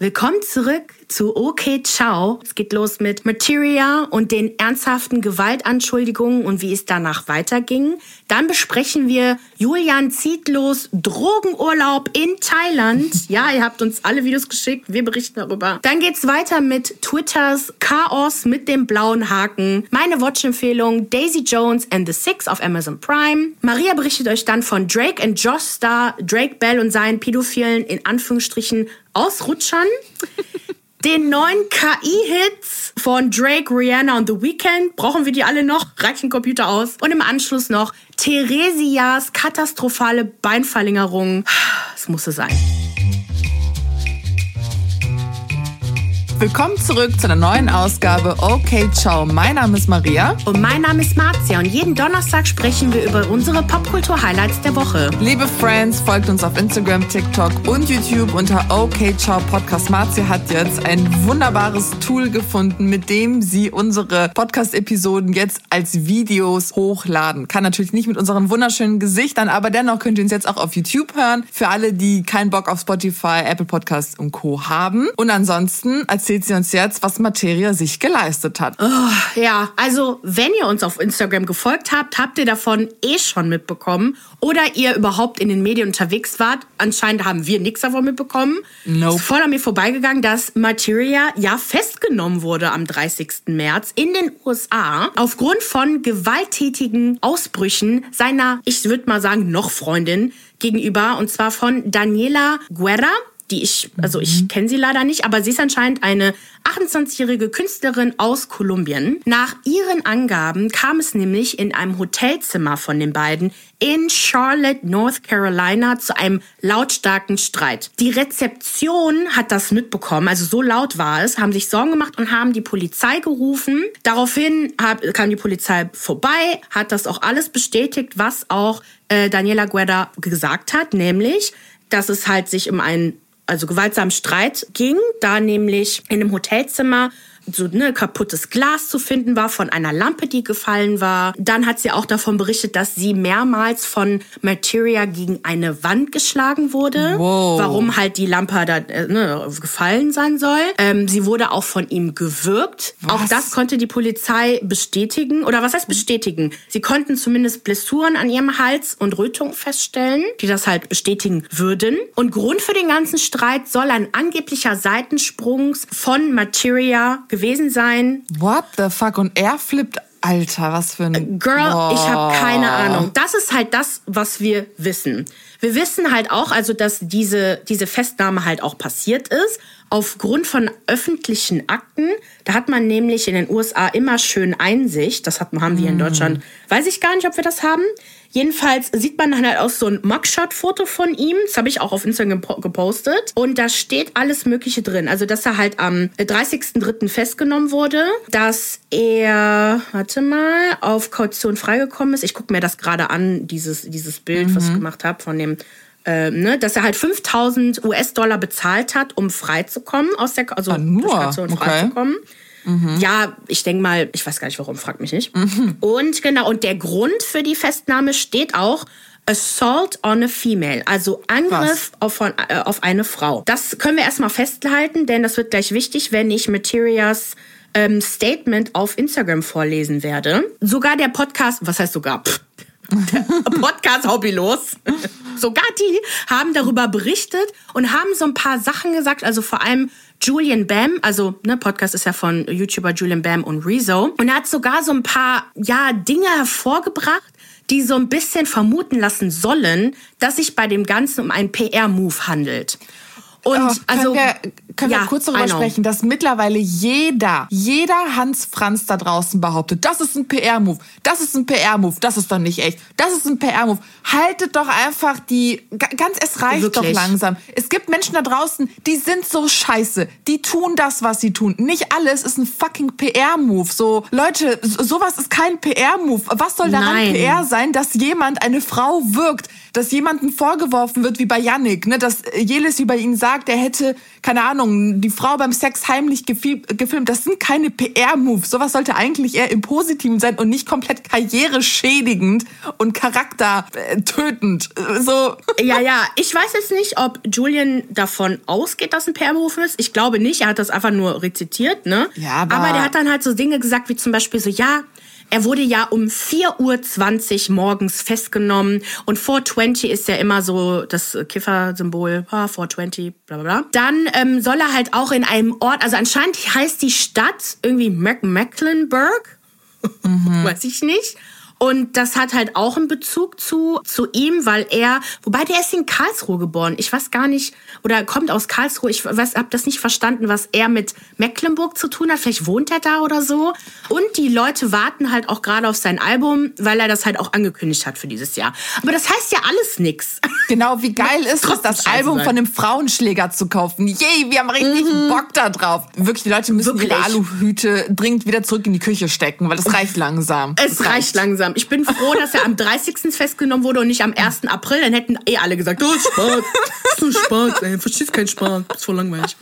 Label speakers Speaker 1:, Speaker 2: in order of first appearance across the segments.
Speaker 1: Willkommen zurück zu OK Ciao. Es geht los mit Materia und den ernsthaften Gewaltanschuldigungen und wie es danach weiterging. Dann besprechen wir Julian zieht los Drogenurlaub in Thailand. Ja, ihr habt uns alle Videos geschickt, wir berichten darüber. Dann geht's weiter mit Twitters Chaos mit dem blauen Haken. Meine Watch-Empfehlung Daisy Jones and the Six auf Amazon Prime. Maria berichtet euch dann von Drake and Josh Star, Drake Bell und seinen pädophilen, in Anführungsstrichen, Ausrutschern. Den neuen KI-Hits von Drake, Rihanna und The Weeknd. Brauchen wir die alle noch? Reichen Computer aus. Und im Anschluss noch Theresias katastrophale Beinverlängerung. Es musste sein.
Speaker 2: Willkommen zurück zu einer neuen Ausgabe Okay Ciao. Mein Name ist Maria.
Speaker 1: Und mein Name ist Marzia und jeden Donnerstag sprechen wir über unsere Popkultur-Highlights der Woche.
Speaker 2: Liebe Friends, folgt uns auf Instagram, TikTok und YouTube unter Okay Ciao Podcast. Marzia hat jetzt ein wunderbares Tool gefunden, mit dem sie unsere Podcast-Episoden jetzt als Videos hochladen. Kann natürlich nicht mit unseren wunderschönen Gesichtern, aber dennoch könnt ihr uns jetzt auch auf YouTube hören. Für alle, die keinen Bock auf Spotify, Apple Podcasts und Co. haben. Und ansonsten erzählt erzählt sie uns jetzt, was Materia sich geleistet hat.
Speaker 1: Oh, ja, also wenn ihr uns auf Instagram gefolgt habt, habt ihr davon eh schon mitbekommen. Oder ihr überhaupt in den Medien unterwegs wart. Anscheinend haben wir nichts davon mitbekommen. Nope. Ist voll an mir vorbeigegangen, dass Materia ja festgenommen wurde am 30. März in den USA aufgrund von gewalttätigen Ausbrüchen seiner, ich würde mal sagen, noch Freundin gegenüber. Und zwar von Daniela Guerra die ich, also ich mhm. kenne sie leider nicht, aber sie ist anscheinend eine 28-jährige Künstlerin aus Kolumbien. Nach ihren Angaben kam es nämlich in einem Hotelzimmer von den beiden in Charlotte, North Carolina zu einem lautstarken Streit. Die Rezeption hat das mitbekommen, also so laut war es, haben sich Sorgen gemacht und haben die Polizei gerufen. Daraufhin kam die Polizei vorbei, hat das auch alles bestätigt, was auch äh, Daniela Guerra gesagt hat, nämlich, dass es halt sich um einen also gewaltsamen Streit ging, da nämlich in einem Hotelzimmer so ne, kaputtes Glas zu finden war von einer Lampe, die gefallen war. Dann hat sie auch davon berichtet, dass sie mehrmals von Materia gegen eine Wand geschlagen wurde. Wow. Warum halt die Lampe da äh, ne, gefallen sein soll. Ähm, sie wurde auch von ihm gewürgt. Was? Auch das konnte die Polizei bestätigen. Oder was heißt bestätigen? Sie konnten zumindest Blessuren an ihrem Hals und Rötung feststellen, die das halt bestätigen würden. Und Grund für den ganzen Streit soll ein angeblicher Seitensprung von Materia gewesen sein.
Speaker 2: What the fuck? Und er flippt Alter, was für ein.
Speaker 1: Girl, Boah. ich habe keine Ahnung. Das ist halt das, was wir wissen. Wir wissen halt auch, also, dass diese, diese Festnahme halt auch passiert ist. Aufgrund von öffentlichen Akten. Da hat man nämlich in den USA immer schön Einsicht. Das haben wir in mm. Deutschland. Weiß ich gar nicht, ob wir das haben. Jedenfalls sieht man dann halt auch so ein Mugshot-Foto von ihm. Das habe ich auch auf Instagram gepostet. Und da steht alles Mögliche drin. Also, dass er halt am 30.03. festgenommen wurde, dass er, warte mal, auf Kaution freigekommen ist. Ich gucke mir das gerade an, dieses, dieses Bild, mhm. was ich mhm. gemacht habe von dem äh, ne, dass er halt 5000 US-Dollar bezahlt hat, um freizukommen aus der, also ah, nur? Kaution okay. freizukommen. Mhm. Ja, ich denke mal, ich weiß gar nicht warum, frag mich nicht. Mhm. Und genau, und der Grund für die Festnahme steht auch Assault on a Female, also Angriff auf, äh, auf eine Frau. Das können wir erstmal festhalten, denn das wird gleich wichtig, wenn ich Materias ähm, Statement auf Instagram vorlesen werde. Sogar der Podcast, was heißt sogar? Pff, Podcast Hobbylos. Sogar die haben darüber berichtet und haben so ein paar Sachen gesagt, also vor allem Julian Bam, also ne, Podcast ist ja von YouTuber Julian Bam und Rezo. Und er hat sogar so ein paar ja, Dinge hervorgebracht, die so ein bisschen vermuten lassen sollen, dass sich bei dem Ganzen um einen PR-Move handelt.
Speaker 2: Und oh, also wir, können ja, wir kurz darüber sprechen, dass mittlerweile jeder, jeder Hans Franz da draußen behauptet, das ist ein PR-Move, das ist ein PR-Move, das ist doch nicht echt, das ist ein PR-Move. Haltet doch einfach die, ganz, es reicht Wirklich? doch langsam. Es gibt Menschen da draußen, die sind so scheiße, die tun das, was sie tun. Nicht alles ist ein fucking PR-Move. So, Leute, sowas ist kein PR-Move. Was soll daran Nein. PR sein, dass jemand eine Frau wirkt, dass jemandem vorgeworfen wird, wie bei Yannick, ne, dass Jelis über ihn sagt, er hätte, keine Ahnung, Ahnung, die Frau beim Sex heimlich gefilmt. Das sind keine PR-Moves. Sowas sollte eigentlich eher im Positiven sein und nicht komplett karriereschädigend und charaktertötend. So.
Speaker 1: Ja, ja. Ich weiß jetzt nicht, ob Julian davon ausgeht, dass ein PR-Move ist. Ich glaube nicht. Er hat das einfach nur rezitiert, ne? Ja, aber, aber der hat dann halt so Dinge gesagt, wie zum Beispiel so, ja, er wurde ja um 4.20 Uhr morgens festgenommen und 420 ist ja immer so das Kiffer-Symbol, ah, 420, bla bla bla. Dann ähm, soll er halt auch in einem Ort, also anscheinend heißt die Stadt irgendwie Mecklenburg, mhm. weiß ich nicht. Und das hat halt auch einen Bezug zu, zu ihm, weil er, wobei der ist in Karlsruhe geboren. Ich weiß gar nicht, oder kommt aus Karlsruhe. Ich weiß, hab das nicht verstanden, was er mit Mecklenburg zu tun hat. Vielleicht wohnt er da oder so. Und die Leute warten halt auch gerade auf sein Album, weil er das halt auch angekündigt hat für dieses Jahr. Aber das heißt ja alles nix.
Speaker 2: Genau, wie geil ist es, das Album sein. von einem Frauenschläger zu kaufen. Yay, wir haben richtig mhm. Bock da drauf. Wirklich, die Leute müssen Wirklich? ihre Aluhüte dringend wieder zurück in die Küche stecken, weil es reicht langsam.
Speaker 1: Es, reicht. reicht langsam. Ich bin froh, dass er am 30. festgenommen wurde und nicht am 1. April. Dann hätten eh alle gesagt, oh, Spaß. Nur Spaß, ey. Verstehst keinen Spaß. Ist voll langweilig.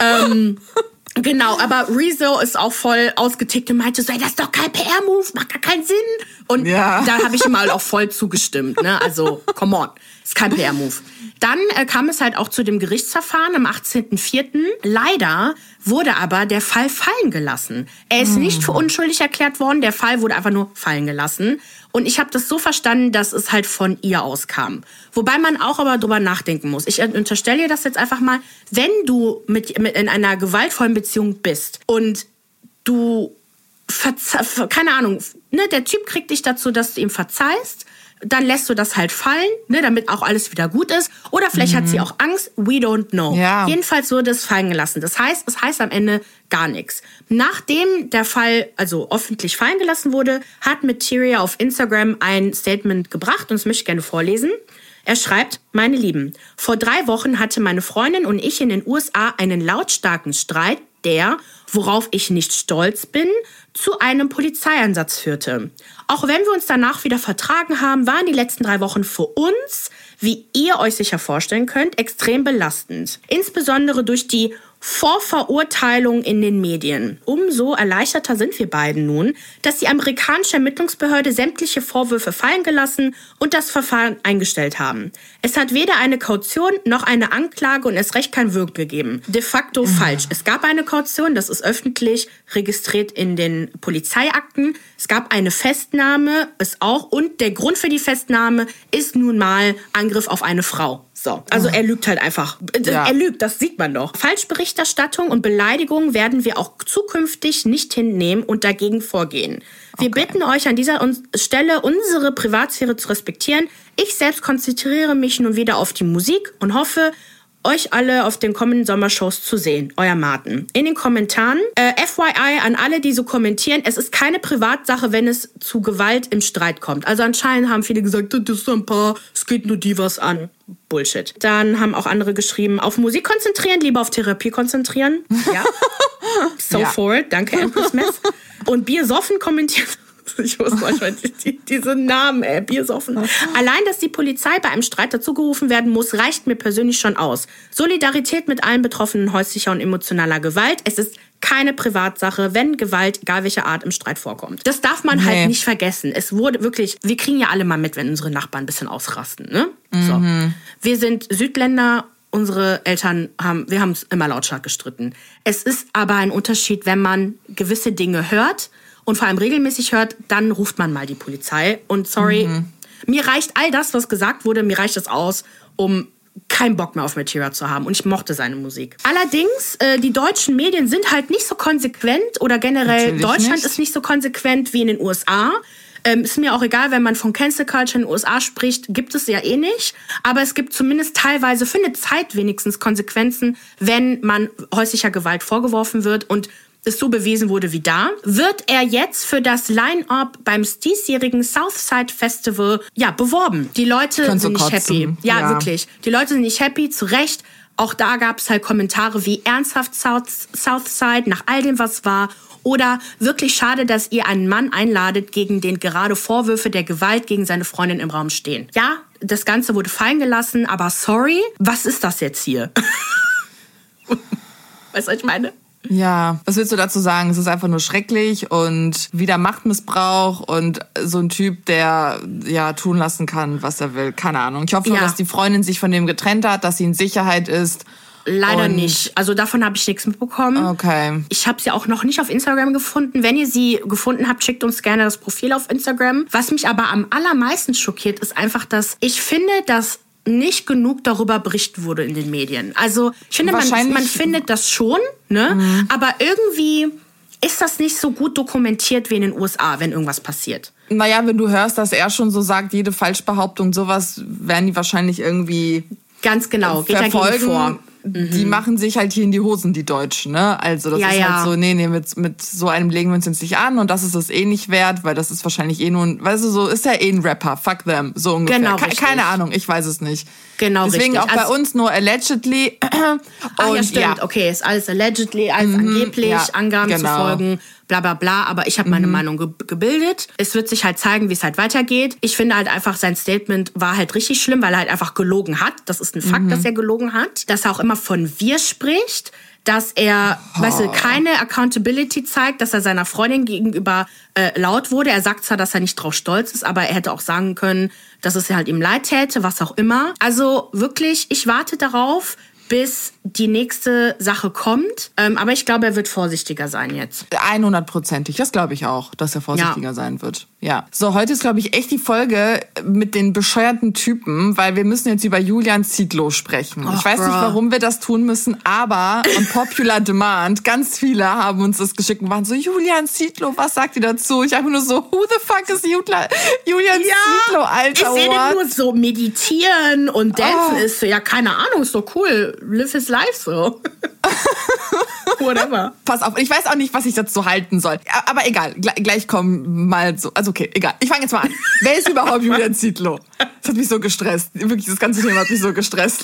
Speaker 1: Ähm, Genau, aber Rezo ist auch voll ausgetickt und meinte so, ey, das ist doch kein PR-Move, macht gar keinen Sinn. Und ja. da habe ich ihm mal auch voll zugestimmt. Ne? Also, come on, ist kein PR-Move. Dann äh, kam es halt auch zu dem Gerichtsverfahren am 18.04. Leider wurde aber der Fall fallen gelassen. Er ist nicht für unschuldig erklärt worden, der Fall wurde einfach nur fallen gelassen. Und ich habe das so verstanden, dass es halt von ihr auskam. Wobei man auch aber drüber nachdenken muss. Ich unterstelle dir das jetzt einfach mal, wenn du mit, mit in einer gewaltvollen Beziehung bist und du keine Ahnung, ne, der Typ kriegt dich dazu, dass du ihm verzeihst dann lässt du das halt fallen, ne, damit auch alles wieder gut ist. Oder vielleicht mhm. hat sie mhm. auch Angst, we don't know. Ja. Jedenfalls wurde es fallen gelassen. Das heißt, es heißt am Ende gar nichts. Nachdem der Fall also öffentlich fallen gelassen wurde, hat Materia auf Instagram ein Statement gebracht und das möchte ich gerne vorlesen. Er schreibt, meine Lieben, vor drei Wochen hatte meine Freundin und ich in den USA einen lautstarken Streit, der, worauf ich nicht stolz bin, zu einem Polizeieinsatz führte. Auch wenn wir uns danach wieder vertragen haben, waren die letzten drei Wochen für uns, wie ihr euch sicher vorstellen könnt, extrem belastend. Insbesondere durch die Vorverurteilung in den Medien. Umso erleichterter sind wir beiden nun, dass die amerikanische Ermittlungsbehörde sämtliche Vorwürfe fallen gelassen und das Verfahren eingestellt haben. Es hat weder eine Kaution noch eine Anklage und es recht kein Wirk gegeben. De facto mhm. falsch. Es gab eine Kaution, das ist öffentlich registriert in den Polizeiakten. Es gab eine Festnahme, ist auch und der Grund für die Festnahme ist nun mal Angriff auf eine Frau. So, also er lügt halt einfach. Ja. Er lügt, das sieht man doch. Falschberichterstattung und Beleidigung werden wir auch zukünftig nicht hinnehmen und dagegen vorgehen. Wir okay. bitten euch an dieser Stelle, unsere Privatsphäre zu respektieren. Ich selbst konzentriere mich nun wieder auf die Musik und hoffe, euch alle auf den kommenden Sommershows zu sehen. Euer Martin. In den Kommentaren, äh, FYI an alle, die so kommentieren, es ist keine Privatsache, wenn es zu Gewalt im Streit kommt. Also anscheinend haben viele gesagt, das ist ein paar, es geht nur die was an. Bullshit. Dann haben auch andere geschrieben, auf Musik konzentrieren, lieber auf Therapie konzentrieren. Ja. so ja. forward. Danke, Empress Smith. Und Bier soffen kommentiert. Ich muss manchmal die, diese Namen, ey, Biersoffen. Allein, dass die Polizei bei einem Streit dazugerufen werden muss, reicht mir persönlich schon aus. Solidarität mit allen Betroffenen häuslicher und emotionaler Gewalt. Es ist keine Privatsache, wenn Gewalt, egal welcher Art, im Streit vorkommt. Das darf man halt nee. halt nicht vergessen. Es wurde wirklich, wir kriegen ja alle mal mit, wenn unsere Nachbarn ein bisschen ausrasten. Ne? Mhm. So. Wir sind Südländer unsere Eltern haben, wir haben es immer lautstark gestritten. Es ist aber ein Unterschied, wenn man gewisse Dinge hört und vor allem regelmäßig hört, dann ruft man mal die Polizei. Und sorry, mhm. mir reicht all das, was gesagt wurde, mir reicht das aus, um keinen Bock mehr auf Material zu haben und ich mochte seine Musik. Allerdings, äh, die deutschen Medien sind halt nicht so konsequent oder generell Natürlich Deutschland nicht. ist nicht so konsequent wie in den USA. Ähm, ist mir auch egal, wenn man von Cancel Culture in den USA spricht, gibt es ja eh nicht. Aber es gibt zumindest teilweise für eine Zeit wenigstens Konsequenzen, wenn man häuslicher Gewalt vorgeworfen wird. Und es so bewiesen wurde wie da, wird er jetzt für das Line-Up beim diesjährigen Southside Festival ja beworben. Die Leute sind nicht kotzen. happy. Ja, ja, wirklich. Die Leute sind nicht happy, zu Recht. Auch da gab es halt Kommentare wie ernsthaft South, Southside nach all dem, was war. Oder wirklich schade, dass ihr einen Mann einladet, gegen den gerade Vorwürfe der Gewalt gegen seine Freundin im Raum stehen. Ja, das Ganze wurde fallen gelassen, aber sorry, was ist das jetzt hier? Weißt du, was ich meine?
Speaker 2: Ja, was willst du dazu sagen? Es ist einfach nur schrecklich und wieder Machtmissbrauch und so ein Typ, der ja tun lassen kann, was er will. Keine Ahnung. Ich hoffe nur, dass die Freundin sich von dem getrennt hat, dass sie in Sicherheit ist.
Speaker 1: Leider und nicht. Also davon habe ich nichts mitbekommen. Okay. Ich habe sie auch noch nicht auf Instagram gefunden. Wenn ihr sie gefunden habt, schickt uns gerne das Profil auf Instagram. Was mich aber am allermeisten schockiert, ist einfach, dass ich finde, dass nicht genug darüber berichtet wurde in den Medien. Also ich finde, man, man findet das schon, ne? Mhm. aber irgendwie ist das nicht so gut dokumentiert wie in den USA, wenn irgendwas passiert.
Speaker 2: Naja, wenn du hörst, dass er schon so sagt, jede Falschbehauptung, sowas werden die wahrscheinlich irgendwie.
Speaker 1: Ganz genau, geht verfolgen. vor
Speaker 2: die mhm. machen sich halt hier in die Hosen, die Deutschen, ne? Also das ja, ist halt ja. so, nee, nee, mit, mit so einem legen wir uns jetzt nicht an und das ist es eh nicht wert, weil das ist wahrscheinlich eh nur ein, weißt du, so ist ja eh ein Rapper, fuck them, so ungefähr. Genau, Ke keine Ahnung, ich weiß es nicht. Genau, Deswegen richtig. auch bei also, uns nur allegedly.
Speaker 1: Ach ja, stimmt, ja. okay, ist alles allegedly, alles mhm, angeblich, Angaben genau. zu folgen bla bla bla, aber ich habe meine mhm. Meinung ge gebildet. Es wird sich halt zeigen, wie es halt weitergeht. Ich finde halt einfach, sein Statement war halt richtig schlimm, weil er halt einfach gelogen hat. Das ist ein Fakt, mhm. dass er gelogen hat. Dass er auch immer von wir spricht dass er, oh. weißt du, keine Accountability zeigt, dass er seiner Freundin gegenüber äh, laut wurde. Er sagt zwar, dass er nicht drauf stolz ist, aber er hätte auch sagen können, dass es halt ihm leid täte, was auch immer. Also wirklich, ich warte darauf, bis die nächste Sache kommt. Ähm, aber ich glaube, er wird vorsichtiger sein jetzt.
Speaker 2: 100%ig. Das glaube ich auch, dass er vorsichtiger ja. sein wird. Ja. So, heute ist, glaube ich, echt die Folge mit den bescheuerten Typen, weil wir müssen jetzt über Julian Zietlow sprechen. Oh, ich weiß bro. nicht, warum wir das tun müssen, aber on popular demand, ganz viele haben uns das geschickt und waren so, Julian Zietlow, was sagt ihr dazu? Ich habe nur so, who the fuck is Julian, Julian ja, Zietlow, Alter?
Speaker 1: Ich sehe nur so meditieren und dancen oh. ist, ja, keine Ahnung, ist doch cool. Live his life so.
Speaker 2: Whatever. Pass auf, ich weiß auch nicht, was ich dazu halten soll. Aber egal, gleich kommen mal so. Also okay, egal. Ich fange jetzt mal an. Wer ist überhaupt Julian Zietlow? Das hat mich so gestresst. Wirklich, das ganze Thema hat mich so gestresst.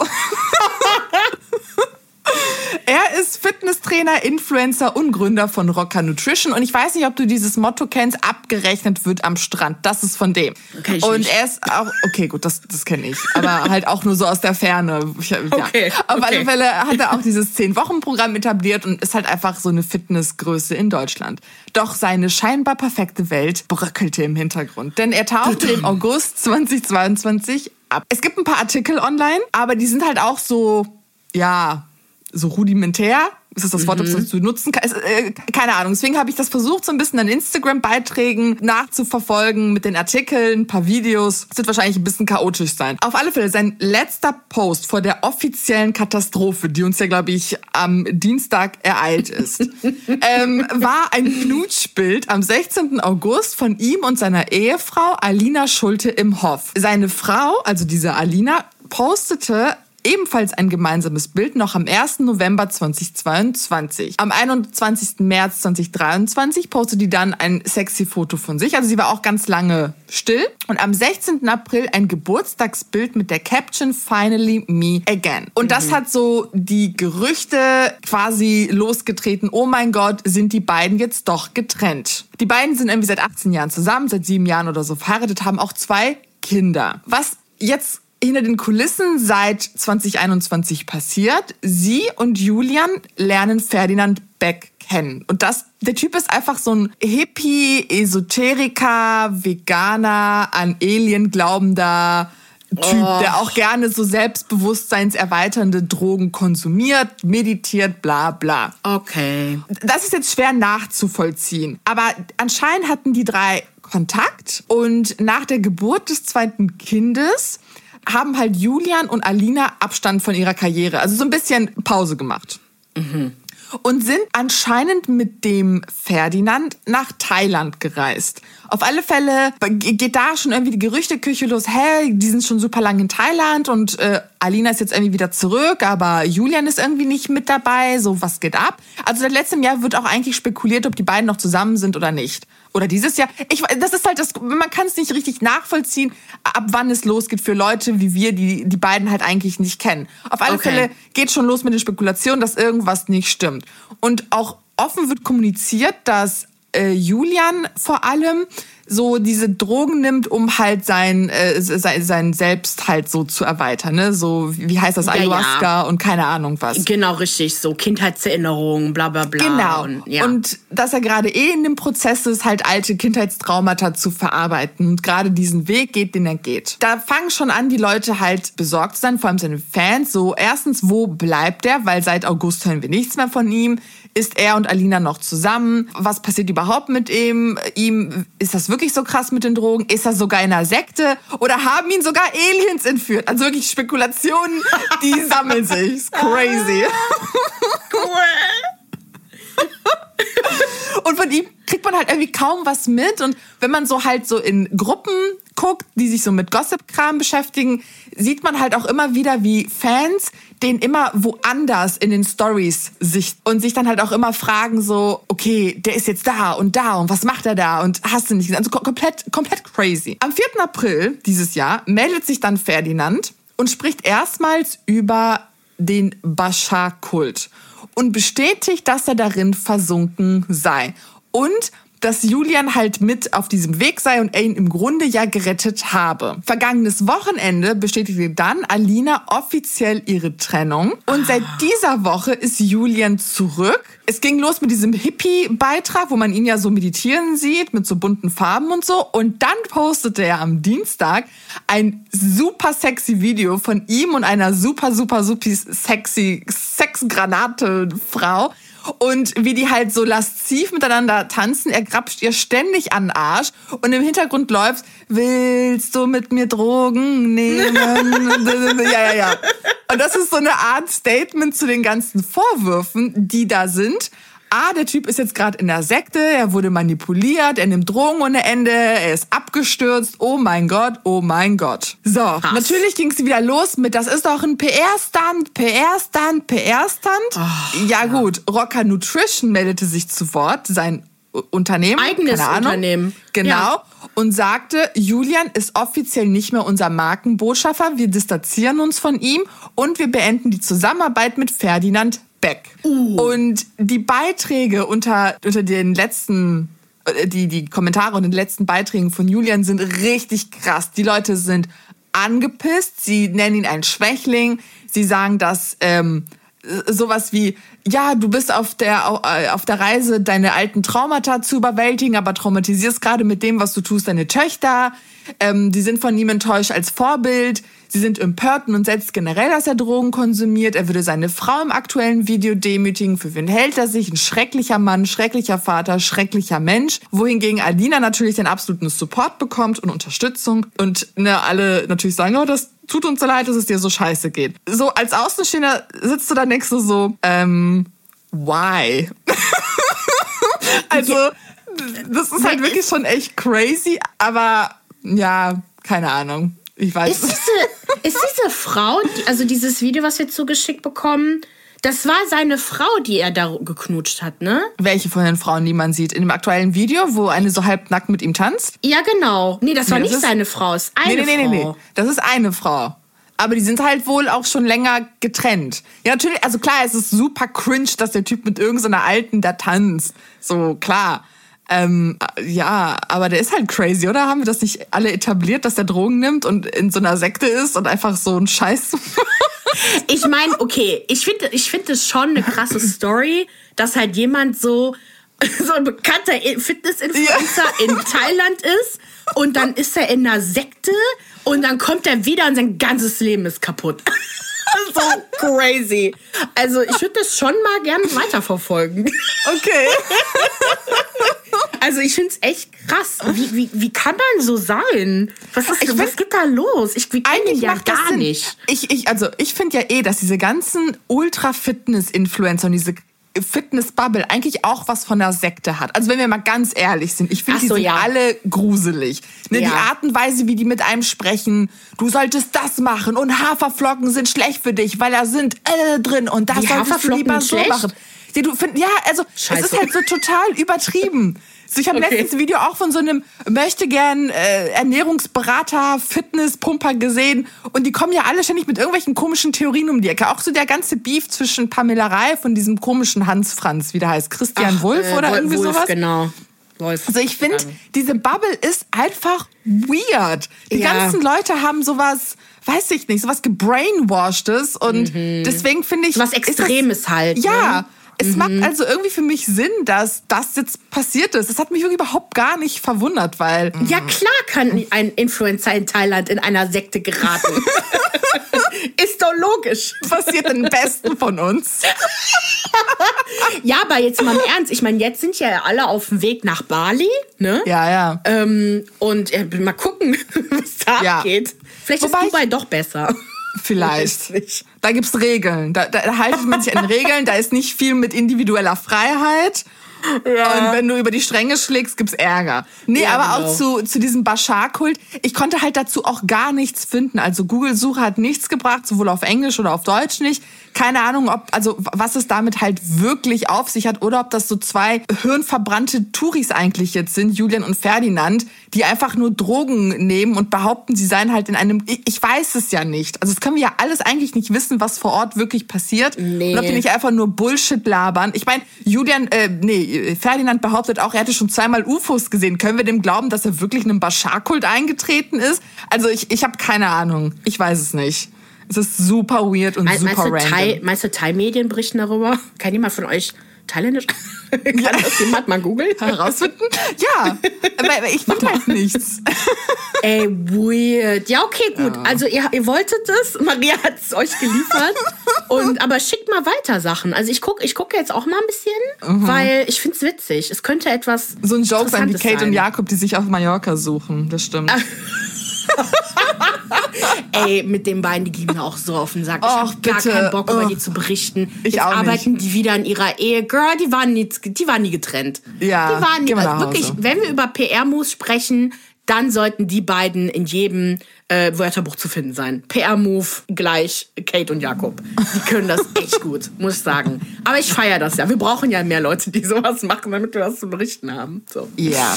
Speaker 2: Er ist Fitnesstrainer, Influencer und Gründer von Rocker Nutrition. Und ich weiß nicht, ob du dieses Motto kennst, abgerechnet wird am Strand. Das ist von dem. Okay, ich und nicht. er ist auch, okay, gut, das, das kenne ich. Aber halt auch nur so aus der Ferne. Ja. Okay, Auf okay. alle Fälle hat er auch dieses Zehn-Wochen-Programm etabliert und ist halt einfach so eine Fitnessgröße in Deutschland. Doch seine scheinbar perfekte Welt bröckelte im Hintergrund. Denn er tauchte im August 2022 ab. Es gibt ein paar Artikel online, aber die sind halt auch so, ja, so rudimentär. Ist das das Wort, mhm. das du nutzen kannst? Äh, keine Ahnung. Deswegen habe ich das versucht, so ein bisschen an Instagram-Beiträgen nachzuverfolgen mit den Artikeln, ein paar Videos. Es wird wahrscheinlich ein bisschen chaotisch sein. Auf alle Fälle, sein letzter Post vor der offiziellen Katastrophe, die uns ja, glaube ich, am Dienstag ereilt ist, ähm, war ein Knutschbild am 16. August von ihm und seiner Ehefrau Alina Schulte im Hof. Seine Frau, also diese Alina, postete ebenfalls ein gemeinsames Bild noch am 1. November 2022. Am 21. März 2023 postete die dann ein sexy Foto von sich. Also sie war auch ganz lange still. Und am 16. April ein Geburtstagsbild mit der Caption Finally Me Again. Und das mhm. hat so die Gerüchte quasi losgetreten. Oh mein Gott, sind die beiden jetzt doch getrennt. Die beiden sind irgendwie seit 18 Jahren zusammen, seit sieben Jahren oder so verheiratet, haben auch zwei Kinder. Was jetzt hinter den Kulissen seit 2021 passiert. Sie und Julian lernen Ferdinand Beck kennen. Und das, der Typ ist einfach so ein Hippie, Esoteriker, Veganer, an Alien glaubender Typ, oh. der auch gerne so selbstbewusstseinserweiternde Drogen konsumiert, meditiert, bla bla. Okay. Das ist jetzt schwer nachzuvollziehen. Aber anscheinend hatten die drei Kontakt und nach der Geburt des zweiten Kindes haben halt Julian und Alina Abstand von ihrer Karriere, also so ein bisschen Pause gemacht. Mhm. Und sind anscheinend mit dem Ferdinand nach Thailand gereist. Auf alle Fälle geht da schon irgendwie die Gerüchteküche los, hey, die sind schon super lang in Thailand und äh, Alina ist jetzt irgendwie wieder zurück, aber Julian ist irgendwie nicht mit dabei, so was geht ab. Also seit letztem Jahr wird auch eigentlich spekuliert, ob die beiden noch zusammen sind oder nicht oder dieses Jahr. Ich, das ist halt das, man kann es nicht richtig nachvollziehen, ab wann es losgeht für Leute wie wir, die die beiden halt eigentlich nicht kennen. Auf alle okay. Fälle geht schon los mit den Spekulationen, dass irgendwas nicht stimmt. Und auch offen wird kommuniziert, dass äh, Julian vor allem so diese Drogen nimmt, um halt sein, äh, sein, sein Selbst halt so zu erweitern. Ne? So, wie heißt das, Ayahuasca ja, ja. und keine Ahnung was.
Speaker 1: Genau, richtig. So Kindheitserinnerungen, bla bla bla.
Speaker 2: Genau. Und, ja. und dass er gerade eh in dem Prozess ist, halt alte Kindheitstraumata zu verarbeiten und gerade diesen Weg geht, den er geht. Da fangen schon an, die Leute halt besorgt zu sein, vor allem seine Fans. So, erstens, wo bleibt er? Weil seit August hören wir nichts mehr von ihm. Ist er und Alina noch zusammen? Was passiert überhaupt mit ihm? Ihm ist das wirklich so krass mit den Drogen? Ist er sogar in einer Sekte? Oder haben ihn sogar Aliens entführt? Also wirklich Spekulationen, die sammeln sich. crazy. Cool. Und von ihm kriegt man halt irgendwie kaum was mit. Und wenn man so halt so in Gruppen guckt, die sich so mit Gossip-Kram beschäftigen, sieht man halt auch immer wieder, wie Fans den immer woanders in den Stories sich und sich dann halt auch immer fragen so, okay, der ist jetzt da und da und was macht er da und hast du nicht gesehen? Also komplett, komplett crazy. Am 4. April dieses Jahr meldet sich dann Ferdinand und spricht erstmals über den Bashar-Kult und bestätigt, dass er darin versunken sei. Und dass Julian halt mit auf diesem Weg sei und er ihn im Grunde ja gerettet habe. Vergangenes Wochenende bestätigte dann Alina offiziell ihre Trennung und seit dieser Woche ist Julian zurück. Es ging los mit diesem Hippie-Beitrag, wo man ihn ja so meditieren sieht, mit so bunten Farben und so. Und dann postete er am Dienstag ein super sexy Video von ihm und einer super, super, super sexy Sexgranate-Frau und wie die halt so lasziv miteinander tanzen. Er grapscht ihr ständig an den Arsch und im Hintergrund läuft, willst du mit mir Drogen nehmen? ja, ja, ja. Und das ist so eine Art Statement zu den ganzen Vorwürfen, die da sind ah, der Typ ist jetzt gerade in der Sekte, er wurde manipuliert, er nimmt Drogen ohne Ende, er ist abgestürzt, oh mein Gott, oh mein Gott. So, Krass. natürlich ging es wieder los mit, das ist doch ein PR-Stand, PR-Stand, PR-Stand. Oh, ja gut, Rocker Nutrition meldete sich zu Wort, sein Unternehmen.
Speaker 1: Eigenes Unternehmen.
Speaker 2: Genau. Ja. Und sagte, Julian ist offiziell nicht mehr unser Markenbotschafter. Wir distanzieren uns von ihm und wir beenden die Zusammenarbeit mit Ferdinand Beck. Uh. Und die Beiträge unter, unter den letzten, äh, die, die Kommentare und den letzten Beiträgen von Julian sind richtig krass. Die Leute sind angepisst, sie nennen ihn einen Schwächling, sie sagen, dass ähm, sowas wie, ja, du bist auf der, auf der Reise, deine alten Traumata zu überwältigen, aber traumatisierst gerade mit dem, was du tust, deine Töchter. Ähm, die sind von ihm enttäuscht als Vorbild. Sie sind empört und setzt generell, dass er Drogen konsumiert. Er würde seine Frau im aktuellen Video demütigen. Für wen hält er sich? Ein schrecklicher Mann, schrecklicher Vater, schrecklicher Mensch. Wohingegen Alina natürlich den absoluten Support bekommt und Unterstützung. Und ne, alle natürlich sagen, oh, das tut uns so leid, dass es dir so scheiße geht. So als Außenstehender sitzt du da denkst du so, ähm, why? also, das ist halt wirklich schon echt crazy, aber ja, keine Ahnung. Ich weiß.
Speaker 1: Ist diese, ist diese Frau, also dieses Video, was wir zugeschickt bekommen, das war seine Frau, die er da geknutscht hat, ne?
Speaker 2: Welche von den Frauen, die man sieht? In dem aktuellen Video, wo eine so halbnackt mit ihm tanzt?
Speaker 1: Ja, genau. Nee, das nee, war das nicht seine Frau, es ist eine nee, nee, Frau. Nee, nee, nee.
Speaker 2: Das ist eine Frau. Aber die sind halt wohl auch schon länger getrennt. Ja, natürlich, also klar, es ist super cringe, dass der Typ mit irgendeiner Alten da tanzt. So, klar. Ähm, ja, aber der ist halt crazy, oder? Haben wir das nicht alle etabliert, dass der Drogen nimmt und in so einer Sekte ist und einfach so ein Scheiß.
Speaker 1: ich meine, okay, ich finde ich finde es schon eine krasse Story, dass halt jemand so so ein bekannter Fitness-Influencer ja. in Thailand ist und dann ist er in einer Sekte und dann kommt er wieder und sein ganzes Leben ist kaputt. so crazy. Also ich würde das schon mal gerne weiterverfolgen.
Speaker 2: Okay.
Speaker 1: Also ich finde es echt krass. Wie, wie, wie kann man so sein? Was, ist, ich was geht da los? Ich kenne ja gar nicht.
Speaker 2: Ich, ich, also ich finde ja eh, dass diese ganzen Ultra-Fitness-Influencer und diese Fitness-Bubble eigentlich auch was von der Sekte hat. Also wenn wir mal ganz ehrlich sind, ich finde, die so, sind ja. alle gruselig. Ne, ja. Die Art und Weise, wie die mit einem sprechen, du solltest das machen und Haferflocken sind schlecht für dich, weil da sind äh, drin und das die solltest du lieber so machen. Ja, du find, ja, also Scheiße. es ist halt so total übertrieben. So, ich habe okay. letztens ein Video auch von so einem möchte gern äh, Ernährungsberater, Fitnesspumper gesehen und die kommen ja alle ständig mit irgendwelchen komischen Theorien um die Ecke. Auch so der ganze Beef zwischen Pamela Reif und diesem komischen Hans Franz, wie der heißt, Christian Ach, Wulff äh, oder irgendwie Wolf, sowas.
Speaker 1: genau. Wolf.
Speaker 2: Also ich finde, diese Bubble ist einfach weird. Die ja. ganzen Leute haben sowas, weiß ich nicht, sowas gebrainwashedes und mhm. deswegen finde ich.
Speaker 1: Was Extremes das, halt.
Speaker 2: Ja. Ne? Es mhm. macht also irgendwie für mich Sinn, dass das jetzt passiert ist. Das hat mich wirklich überhaupt gar nicht verwundert, weil.
Speaker 1: Ja, klar kann ein Influencer in Thailand in einer Sekte geraten. ist doch logisch.
Speaker 2: Passiert den Besten von uns.
Speaker 1: ja, aber jetzt mal im Ernst. Ich meine, jetzt sind ja alle auf dem Weg nach Bali, ne?
Speaker 2: Ja, ja.
Speaker 1: Ähm, und äh, mal gucken, was da ja. geht. Vielleicht Wobei ist Dubai doch besser.
Speaker 2: Vielleicht. Da gibt es Regeln. Da, da, da haltet man sich an Regeln. Da ist nicht viel mit individueller Freiheit. Ja. Und wenn du über die Stränge schlägst, gibt's Ärger. Nee, ja, aber genau. auch zu, zu diesem Bashar-Kult. Ich konnte halt dazu auch gar nichts finden. Also Google-Suche hat nichts gebracht, sowohl auf Englisch oder auf Deutsch nicht. Keine Ahnung, ob, also was es damit halt wirklich auf sich hat oder ob das so zwei hirnverbrannte Touris eigentlich jetzt sind, Julian und Ferdinand, die einfach nur Drogen nehmen und behaupten, sie seien halt in einem, ich weiß es ja nicht. Also das können wir ja alles eigentlich nicht wissen, was vor Ort wirklich passiert. Nee. Und ob die nicht einfach nur Bullshit labern. Ich meine, Julian, äh, nee, Ferdinand behauptet auch, er hätte schon zweimal UFOs gesehen. Können wir dem glauben, dass er wirklich in einem Bashar-Kult eingetreten ist? Also ich, ich habe keine Ahnung. Ich weiß es nicht. Es ist super weird und Me super
Speaker 1: random.
Speaker 2: Thai,
Speaker 1: meinst du Thai-Medien berichten darüber? Kann jemand von euch Thailändisch? Kann ja. das jemand mal googeln?
Speaker 2: Herausfinden? Ja, aber ich finde halt nichts.
Speaker 1: Ey, weird. Ja, okay, gut. Ja. Also ihr, ihr wolltet es, Maria hat es euch geliefert. Und, aber schickt mal weiter Sachen. Also ich gucke ich guck jetzt auch mal ein bisschen, mhm. weil ich finde es witzig. Es könnte etwas
Speaker 2: So ein Joke sein wie Kate sein. und Jakob, die sich auf Mallorca suchen. Das stimmt.
Speaker 1: Ey, mit den beiden, die gehen mir auch so auf den Sack. Ich habe gar keinen Bock, über die zu berichten. Ich Jetzt auch arbeiten nicht. die wieder in ihrer Ehe. Girl, die waren nie, die waren nie getrennt.
Speaker 2: Ja,
Speaker 1: die waren nie, also wirklich, wenn wir über PR-Moves sprechen, dann sollten die beiden in jedem äh, Wörterbuch zu finden sein. PR-Move gleich Kate und Jakob. Die können das echt gut, muss ich sagen. Aber ich feiere das ja. Wir brauchen ja mehr Leute, die sowas machen, damit wir was zu berichten haben. So.
Speaker 2: Ja.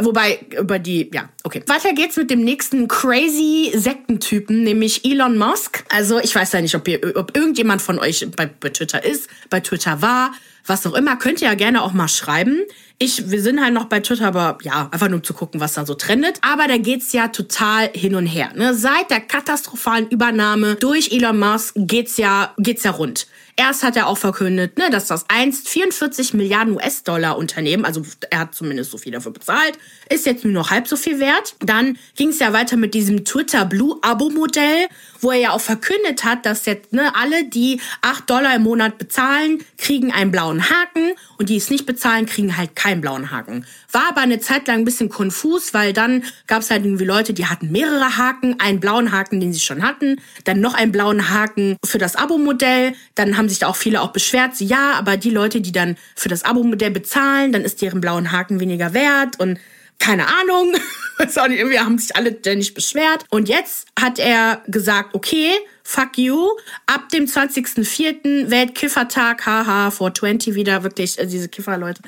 Speaker 1: Wobei, über die, ja, okay. Weiter geht's mit dem nächsten crazy Sektentypen, nämlich Elon Musk. Also, ich weiß ja nicht, ob, ihr, ob irgendjemand von euch bei, bei Twitter ist, bei Twitter war was auch immer, könnt ihr ja gerne auch mal schreiben. Ich, wir sind halt noch bei Twitter, aber ja, einfach nur um zu gucken, was da so trendet. Aber da geht's ja total hin und her. Ne? Seit der katastrophalen Übernahme durch Elon Musk geht's ja, geht's ja rund. Erst hat er auch verkündet, ne, dass das einst 44 Milliarden US-Dollar Unternehmen, also er hat zumindest so viel dafür bezahlt, ist jetzt nur noch halb so viel wert. Dann ging es ja weiter mit diesem Twitter Blue Abo-Modell, wo er ja auch verkündet hat, dass jetzt ne, alle, die 8 Dollar im Monat bezahlen, kriegen einen blauen Haken und die es nicht bezahlen, kriegen halt keinen blauen Haken. War aber eine Zeit lang ein bisschen konfus, weil dann gab es halt irgendwie Leute, die hatten mehrere Haken, einen blauen Haken, den sie schon hatten, dann noch einen blauen Haken für das Abo-Modell, dann haben sich da auch viele auch beschwert, ja, aber die Leute, die dann für das Abo-Modell bezahlen, dann ist deren blauen Haken weniger wert. Und keine Ahnung. irgendwie haben sich alle ständig beschwert. Und jetzt hat er gesagt, okay, fuck you. Ab dem 20.04. Weltkiffertag, haha, 420 wieder, wirklich, äh, diese Kifferleute.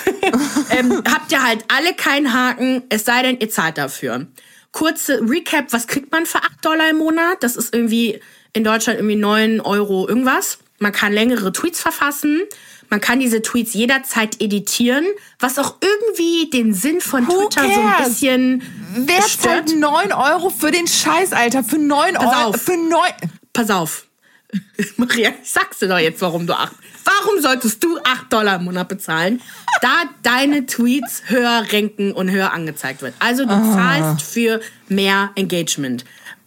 Speaker 1: ähm, habt ihr halt alle keinen Haken, es sei denn, ihr zahlt dafür. Kurze Recap, was kriegt man für 8 Dollar im Monat? Das ist irgendwie in Deutschland irgendwie 9 Euro irgendwas. Man kann längere Tweets verfassen. Man kann diese Tweets jederzeit editieren, was auch irgendwie den Sinn von Who Twitter cares? so ein bisschen.
Speaker 2: Wer zahlt 9 Euro für den Scheiß, Alter? Für 9 Euro. Auf. Für 9.
Speaker 1: Pass auf. Maria, ich sag's dir doch jetzt, warum du 8. Warum solltest du 8 Dollar im Monat bezahlen, da deine Tweets höher ranken und höher angezeigt wird? Also du ah. zahlst für mehr Engagement.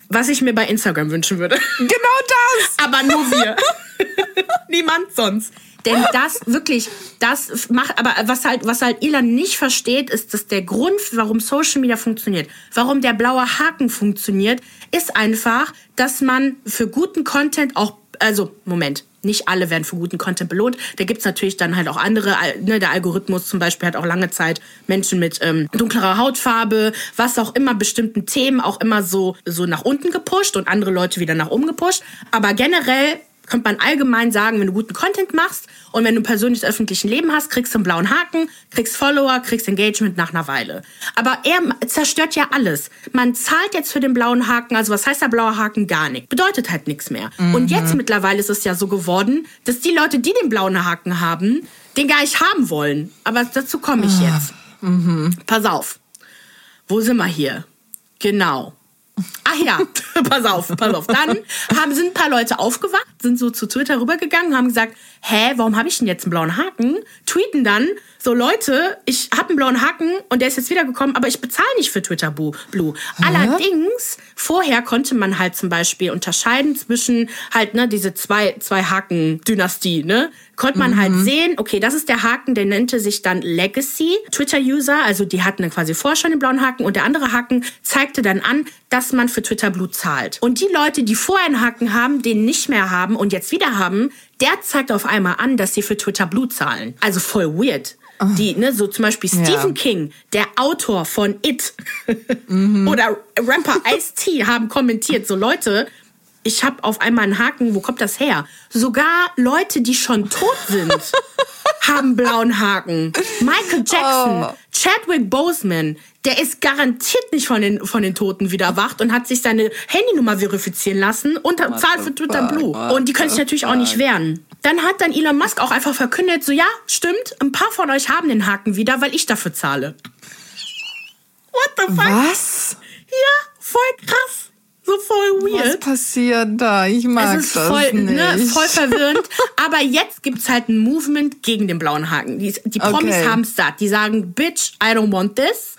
Speaker 1: Was ich mir bei Instagram wünschen würde.
Speaker 2: Genau das!
Speaker 1: Aber nur wir. Niemand sonst. Denn das wirklich, das macht, aber was halt, was halt Elon nicht versteht, ist, dass der Grund, warum Social Media funktioniert, warum der blaue Haken funktioniert, ist einfach, dass man für guten Content auch, also, Moment, nicht alle werden für guten Content belohnt. Da gibt's natürlich dann halt auch andere, ne, der Algorithmus zum Beispiel hat auch lange Zeit Menschen mit ähm, dunklerer Hautfarbe, was auch immer, bestimmten Themen auch immer so, so nach unten gepusht und andere Leute wieder nach oben gepusht. Aber generell könnte man allgemein sagen, wenn du guten Content machst und wenn du persönlich öffentlichen Leben hast, kriegst du einen blauen Haken, kriegst Follower, kriegst Engagement nach einer Weile. Aber er zerstört ja alles. Man zahlt jetzt für den blauen Haken, also was heißt der blaue Haken? Gar nichts. Bedeutet halt nichts mehr. Mhm. Und jetzt mittlerweile ist es ja so geworden, dass die Leute, die den blauen Haken haben, den gar nicht haben wollen. Aber dazu komme ich ah. jetzt. Mhm. Pass auf. Wo sind wir hier? Genau. Ach ja, pass auf, pass auf. Dann haben, sind ein paar Leute aufgewacht, sind so zu Twitter rübergegangen, haben gesagt, hä, warum habe ich denn jetzt einen blauen Haken? Tweeten dann, so Leute, ich habe einen blauen Haken und der ist jetzt wiedergekommen, aber ich bezahle nicht für Twitter Blue. Allerdings, vorher konnte man halt zum Beispiel unterscheiden zwischen halt, ne, diese zwei, zwei Haken-Dynastie, ne? Konnte man halt mhm. halt sehen, okay, das ist der Haken, der nannte sich dann Legacy Twitter-User, also die hatten dann quasi vorher schon den blauen Haken und der andere Haken zeigte dann an, dass man für Twitter Blue zahlt. Und die Leute, die vorher einen Haken haben, den nicht mehr haben und jetzt wieder haben, der zeigt auf einmal an, dass sie für Twitter Blue zahlen. Also voll weird. Die, ne, so zum Beispiel Stephen ja. King, der Autor von It mhm. oder Rapper Ice-T haben kommentiert, so Leute, ich habe auf einmal einen Haken, wo kommt das her? Sogar Leute, die schon tot sind, haben blauen Haken. Michael Jackson, oh. Chadwick Boseman, der ist garantiert nicht von den, von den Toten wieder erwacht und hat sich seine Handynummer verifizieren lassen und zahlt für Twitter Blue. Und die können sich natürlich auch nicht wehren. Dann hat dann Elon Musk auch einfach verkündet, so ja, stimmt, ein paar von euch haben den Haken wieder, weil ich dafür zahle.
Speaker 2: What the fuck? Was?
Speaker 1: Ja, voll krass. So voll weird.
Speaker 2: Was passiert da? Ich mag es ist das
Speaker 1: voll,
Speaker 2: nicht. Ne,
Speaker 1: voll verwirrend. Aber jetzt gibt es halt ein Movement gegen den blauen Haken. Die, die Promis okay. haben es satt. Die sagen, Bitch, I don't want this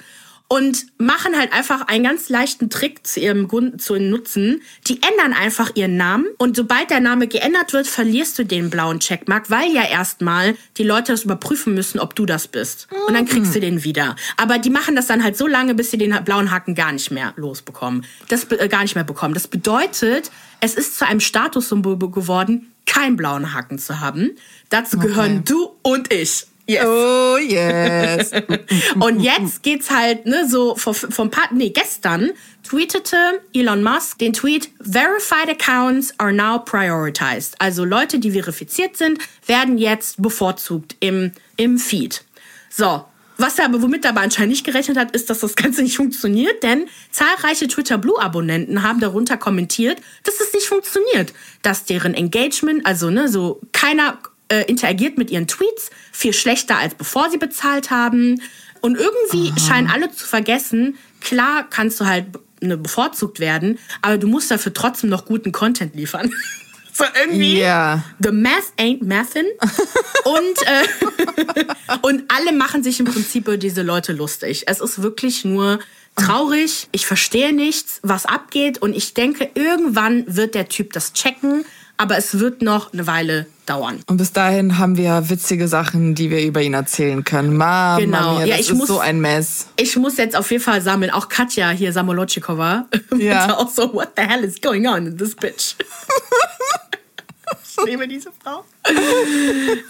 Speaker 1: und machen halt einfach einen ganz leichten Trick zu ihrem Grund zu nutzen. Die ändern einfach ihren Namen und sobald der Name geändert wird, verlierst du den blauen Checkmark, weil ja erstmal die Leute das überprüfen müssen, ob du das bist. Und dann kriegst du den wieder. Aber die machen das dann halt so lange, bis sie den blauen Haken gar nicht mehr losbekommen. Das äh, gar nicht mehr bekommen. Das bedeutet, es ist zu einem Statussymbol geworden, keinen blauen Haken zu haben. Dazu okay. gehören du und ich.
Speaker 2: Yes. Oh yes.
Speaker 1: und jetzt geht's halt, ne, so vom, vom paar, nee, gestern tweetete Elon Musk den Tweet, Verified accounts are now prioritized. Also Leute, die verifiziert sind, werden jetzt bevorzugt im, im Feed. So. Was er aber, womit er aber anscheinend nicht gerechnet hat, ist, dass das Ganze nicht funktioniert, denn zahlreiche Twitter Blue Abonnenten haben darunter kommentiert, dass es nicht funktioniert, dass deren Engagement, also ne, so keiner äh, interagiert mit ihren Tweets viel schlechter als bevor sie bezahlt haben. Und irgendwie Aha. scheinen alle zu vergessen, klar kannst du halt ne, bevorzugt werden, aber du musst dafür trotzdem noch guten Content liefern. so irgendwie. Yeah. The math ain't mathin. und, äh, und alle machen sich im Prinzip über diese Leute lustig. Es ist wirklich nur traurig. Ich verstehe nichts, was abgeht. Und ich denke, irgendwann wird der Typ das checken aber es wird noch eine Weile dauern.
Speaker 2: Und bis dahin haben wir witzige Sachen, die wir über ihn erzählen können. Mama genau. Mia, das ja, ich ist muss, so ein Mess.
Speaker 1: Ich muss jetzt auf jeden Fall sammeln. Auch Katja hier, Samolotschikova, ja. auch so, what the hell is going on in this bitch? ich liebe diese Frau.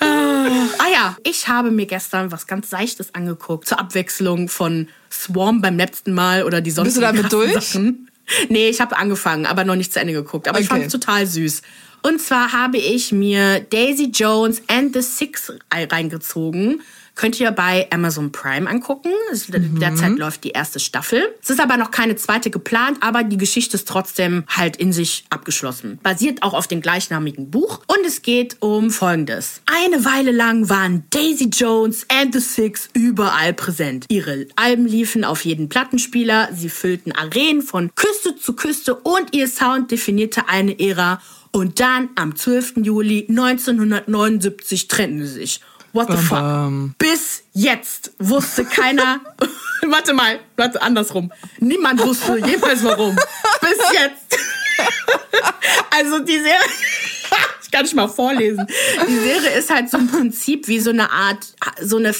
Speaker 1: ah ja, ich habe mir gestern was ganz Seichtes angeguckt. Zur Abwechslung von Swarm beim letzten Mal oder die sonstigen
Speaker 2: Bist du damit durch?
Speaker 1: Sachen. Nee, ich habe angefangen, aber noch nicht zu Ende geguckt. Aber okay. ich fand es total süß. Und zwar habe ich mir Daisy Jones and the Six reingezogen. Könnt ihr bei Amazon Prime angucken. Mhm. Derzeit läuft die erste Staffel. Es ist aber noch keine zweite geplant, aber die Geschichte ist trotzdem halt in sich abgeschlossen. Basiert auch auf dem gleichnamigen Buch. Und es geht um Folgendes. Eine Weile lang waren Daisy Jones and the Six überall präsent. Ihre Alben liefen auf jeden Plattenspieler, sie füllten Arenen von Küste zu Küste und ihr Sound definierte eine Ära und dann am 12. Juli 1979 trennten sie sich. What the fuck? Bis jetzt wusste keiner. warte mal, warte, andersrum. Niemand wusste jemals warum. Bis jetzt. also die Serie. Ich kann nicht mal vorlesen. Die Serie ist halt so im Prinzip wie so eine Art, so eine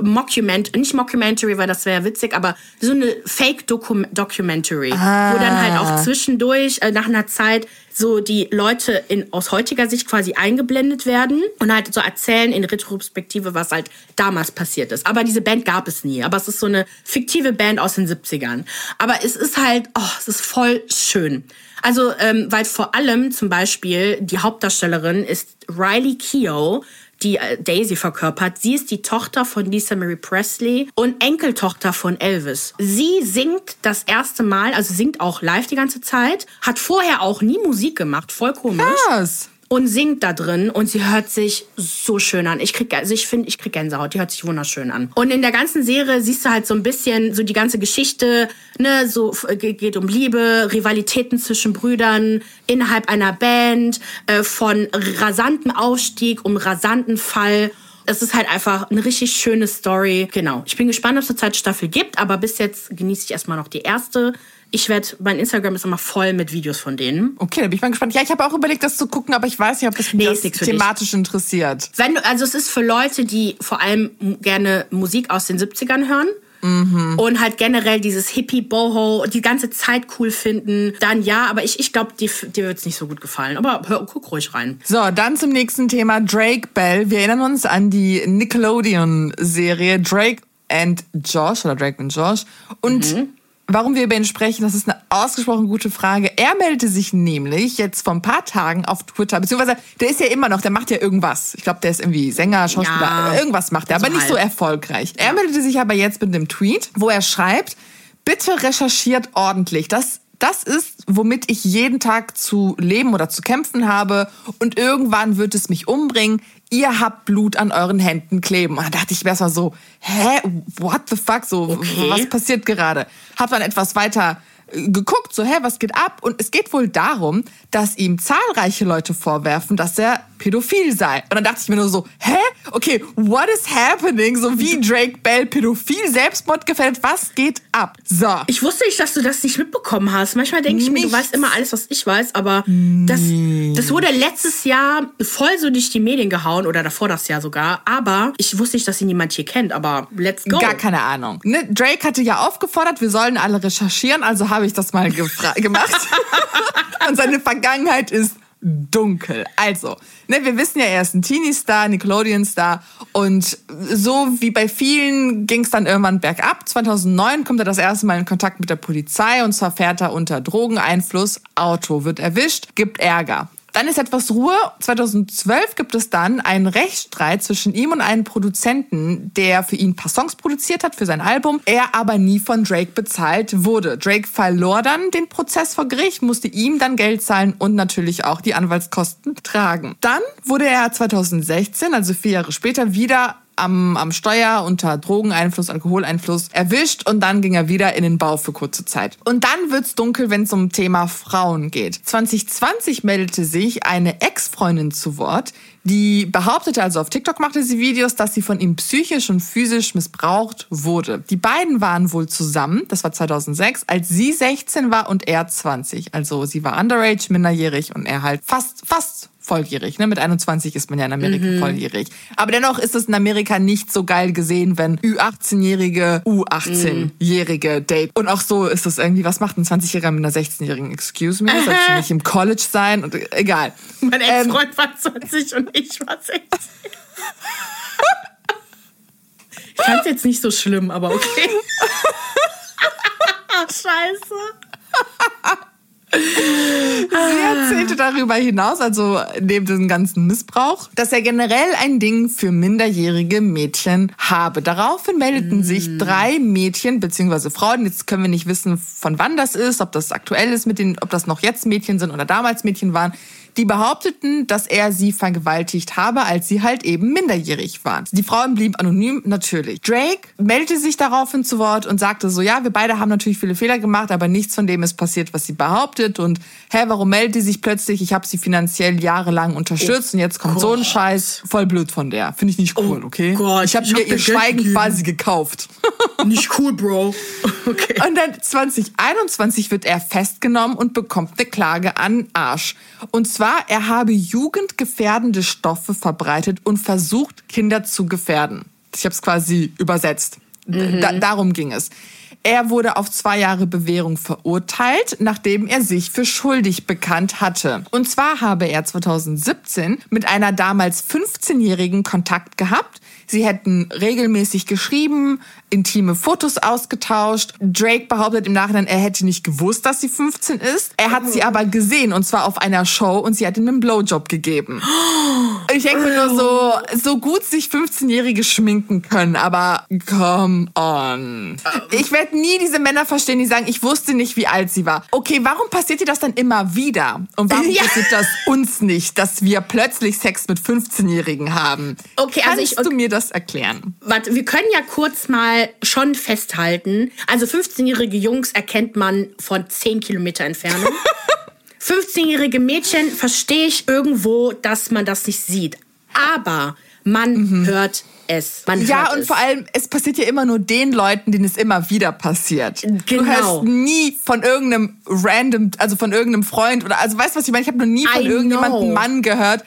Speaker 1: Mockument, nicht Mockumentary, weil das wäre witzig, aber so eine Fake-Documentary, ah. wo dann halt auch zwischendurch, äh, nach einer Zeit, so die Leute in, aus heutiger Sicht quasi eingeblendet werden und halt so erzählen in Retrospektive, was halt damals passiert ist. Aber diese Band gab es nie. Aber es ist so eine fiktive Band aus den 70ern. Aber es ist halt, oh, es ist voll schön. Also, ähm, weil vor allem zum Beispiel die Hauptdarstellerin ist Riley Keough, die äh, Daisy verkörpert. Sie ist die Tochter von Lisa Mary Presley und Enkeltochter von Elvis. Sie singt das erste Mal, also singt auch live die ganze Zeit, hat vorher auch nie Musik gemacht, voll komisch.
Speaker 2: Krass.
Speaker 1: Und singt da drin und sie hört sich so schön an. Ich krieg, also ich finde, ich krieg Gänsehaut. Die hört sich wunderschön an. Und in der ganzen Serie siehst du halt so ein bisschen so die ganze Geschichte, ne, so geht um Liebe, Rivalitäten zwischen Brüdern innerhalb einer Band, äh, von rasantem Aufstieg um rasanten Fall. Es ist halt einfach eine richtig schöne Story. Genau. Ich bin gespannt, ob es eine zweite Staffel gibt, aber bis jetzt genieße ich erstmal noch die erste ich werde, mein Instagram ist immer voll mit Videos von denen.
Speaker 2: Okay, da bin ich mal gespannt. Ja, ich habe auch überlegt, das zu gucken, aber ich weiß nicht, ob das nee, mich thematisch dich. interessiert.
Speaker 1: Wenn du, also es ist für Leute, die vor allem gerne Musik aus den 70ern hören. Mhm. Und halt generell dieses Hippie, Boho, die ganze Zeit cool finden, dann ja, aber ich, ich glaube, dir, dir wird es nicht so gut gefallen. Aber hör, guck ruhig rein.
Speaker 2: So, dann zum nächsten Thema, Drake Bell. Wir erinnern uns an die Nickelodeon-Serie Drake and Josh oder Drake and Josh. Und mhm Warum wir über ihn sprechen, das ist eine ausgesprochen gute Frage. Er meldete sich nämlich jetzt vor ein paar Tagen auf Twitter, beziehungsweise der ist ja immer noch, der macht ja irgendwas. Ich glaube, der ist irgendwie Sänger, Schauspieler, ja, irgendwas macht er, aber nicht halt. so erfolgreich. Er meldete sich aber jetzt mit einem Tweet, wo er schreibt, bitte recherchiert ordentlich. Das das ist, womit ich jeden Tag zu leben oder zu kämpfen habe und irgendwann wird es mich umbringen. Ihr habt Blut an euren Händen kleben. Und da dachte ich mir erstmal so, hä, what the fuck, so, okay. was passiert gerade? Hab dann etwas weiter geguckt, so, hä, was geht ab? Und es geht wohl darum, dass ihm zahlreiche Leute vorwerfen, dass er pädophil sei. Und dann dachte ich mir nur so, hä? Okay, what is happening? So wie Drake Bell pädophil, Selbstmord gefällt, was geht ab? So.
Speaker 1: Ich wusste nicht, dass du das nicht mitbekommen hast. Manchmal denke ich mir, du weißt immer alles, was ich weiß, aber das, das wurde letztes Jahr voll so durch die Medien gehauen oder davor das Jahr sogar. Aber ich wusste nicht, dass ihn jemand hier kennt, aber let's go.
Speaker 2: Gar keine Ahnung. Ne? Drake hatte ja aufgefordert, wir sollen alle recherchieren, also habe ich das mal gemacht. Und seine Vergangenheit ist dunkel. Also, ne, wir wissen ja, er ist ein Teenie-Star, Nickelodeon-Star und so wie bei vielen ging es dann irgendwann bergab. 2009 kommt er das erste Mal in Kontakt mit der Polizei und zwar fährt er unter Drogeneinfluss, Auto wird erwischt, gibt Ärger. Dann ist etwas Ruhe. 2012 gibt es dann einen Rechtsstreit zwischen ihm und einem Produzenten, der für ihn ein paar Songs produziert hat für sein Album, er aber nie von Drake bezahlt wurde. Drake verlor dann den Prozess vor Gericht, musste ihm dann Geld zahlen und natürlich auch die Anwaltskosten tragen. Dann wurde er 2016, also vier Jahre später, wieder am, am Steuer unter Drogeneinfluss, Alkoholeinfluss erwischt und dann ging er wieder in den Bau für kurze Zeit. Und dann wird's dunkel, wenn es um Thema Frauen geht. 2020 meldete sich eine Ex-Freundin zu Wort, die behauptete also auf TikTok machte sie Videos, dass sie von ihm psychisch und physisch missbraucht wurde. Die beiden waren wohl zusammen, das war 2006, als sie 16 war und er 20. Also sie war underage, minderjährig und er halt fast, fast volljährig. Ne? Mit 21 ist man ja in Amerika mhm. volljährig. Aber dennoch ist es in Amerika nicht so geil gesehen, wenn Ü18-Jährige U18-Jährige mhm. date. Und auch so ist es irgendwie, was macht ein 20-Jähriger mit einer 16-Jährigen? Excuse me, soll ich nicht im College sein? Und, egal.
Speaker 1: Mein Ex-Freund ähm, war 20 und ich war 16. ich fand's jetzt nicht so schlimm, aber okay. Scheiße.
Speaker 2: Erzählte darüber hinaus, also neben diesem ganzen Missbrauch, dass er generell ein Ding für minderjährige Mädchen habe. Daraufhin meldeten mm. sich drei Mädchen bzw. Frauen. Jetzt können wir nicht wissen, von wann das ist, ob das aktuell ist mit den, ob das noch jetzt Mädchen sind oder damals Mädchen waren die behaupteten, dass er sie vergewaltigt habe, als sie halt eben minderjährig waren. Die Frauen blieben anonym, natürlich. Drake meldete sich daraufhin zu Wort und sagte so, ja, wir beide haben natürlich viele Fehler gemacht, aber nichts von dem ist passiert, was sie behauptet. Und hä, warum meldet die sich plötzlich? Ich habe sie finanziell jahrelang unterstützt oh und jetzt kommt Gott. so ein Scheiß. Voll blöd von der. Finde ich nicht cool, oh okay? Gott, ich habe mir hab ihr Schweigen gegeben. quasi gekauft.
Speaker 1: Nicht cool, Bro.
Speaker 2: Okay. Und dann 2021 wird er festgenommen und bekommt eine Klage an Arsch. Und zwar war, er habe jugendgefährdende Stoffe verbreitet und versucht, Kinder zu gefährden. Ich habe es quasi übersetzt. Mhm. Da, darum ging es. Er wurde auf zwei Jahre Bewährung verurteilt, nachdem er sich für schuldig bekannt hatte. Und zwar habe er 2017 mit einer damals 15-Jährigen Kontakt gehabt, Sie hätten regelmäßig geschrieben, intime Fotos ausgetauscht. Drake behauptet im Nachhinein, er hätte nicht gewusst, dass sie 15 ist. Er hat sie aber gesehen und zwar auf einer Show und sie hat ihm einen Blowjob gegeben. Ich denke mir nur so, so gut sich 15-Jährige schminken können, aber come on. Ich werde nie diese Männer verstehen, die sagen, ich wusste nicht, wie alt sie war. Okay, warum passiert dir das dann immer wieder? Und warum ja. passiert das uns nicht, dass wir plötzlich Sex mit 15-Jährigen haben? Okay, also Kannst ich, du mir das erklären?
Speaker 1: Warte, wir können ja kurz mal schon festhalten. Also 15-jährige Jungs erkennt man von 10 Kilometer Entfernung. 15-jährige Mädchen verstehe ich irgendwo, dass man das nicht sieht. Aber man mhm. hört es. Man
Speaker 2: ja, und es. vor allem, es passiert ja immer nur den Leuten, denen es immer wieder passiert. Genau. Du hörst nie von irgendeinem random, also von irgendeinem Freund oder, also weißt du, was ich meine? Ich habe noch nie von I irgendjemandem Mann gehört.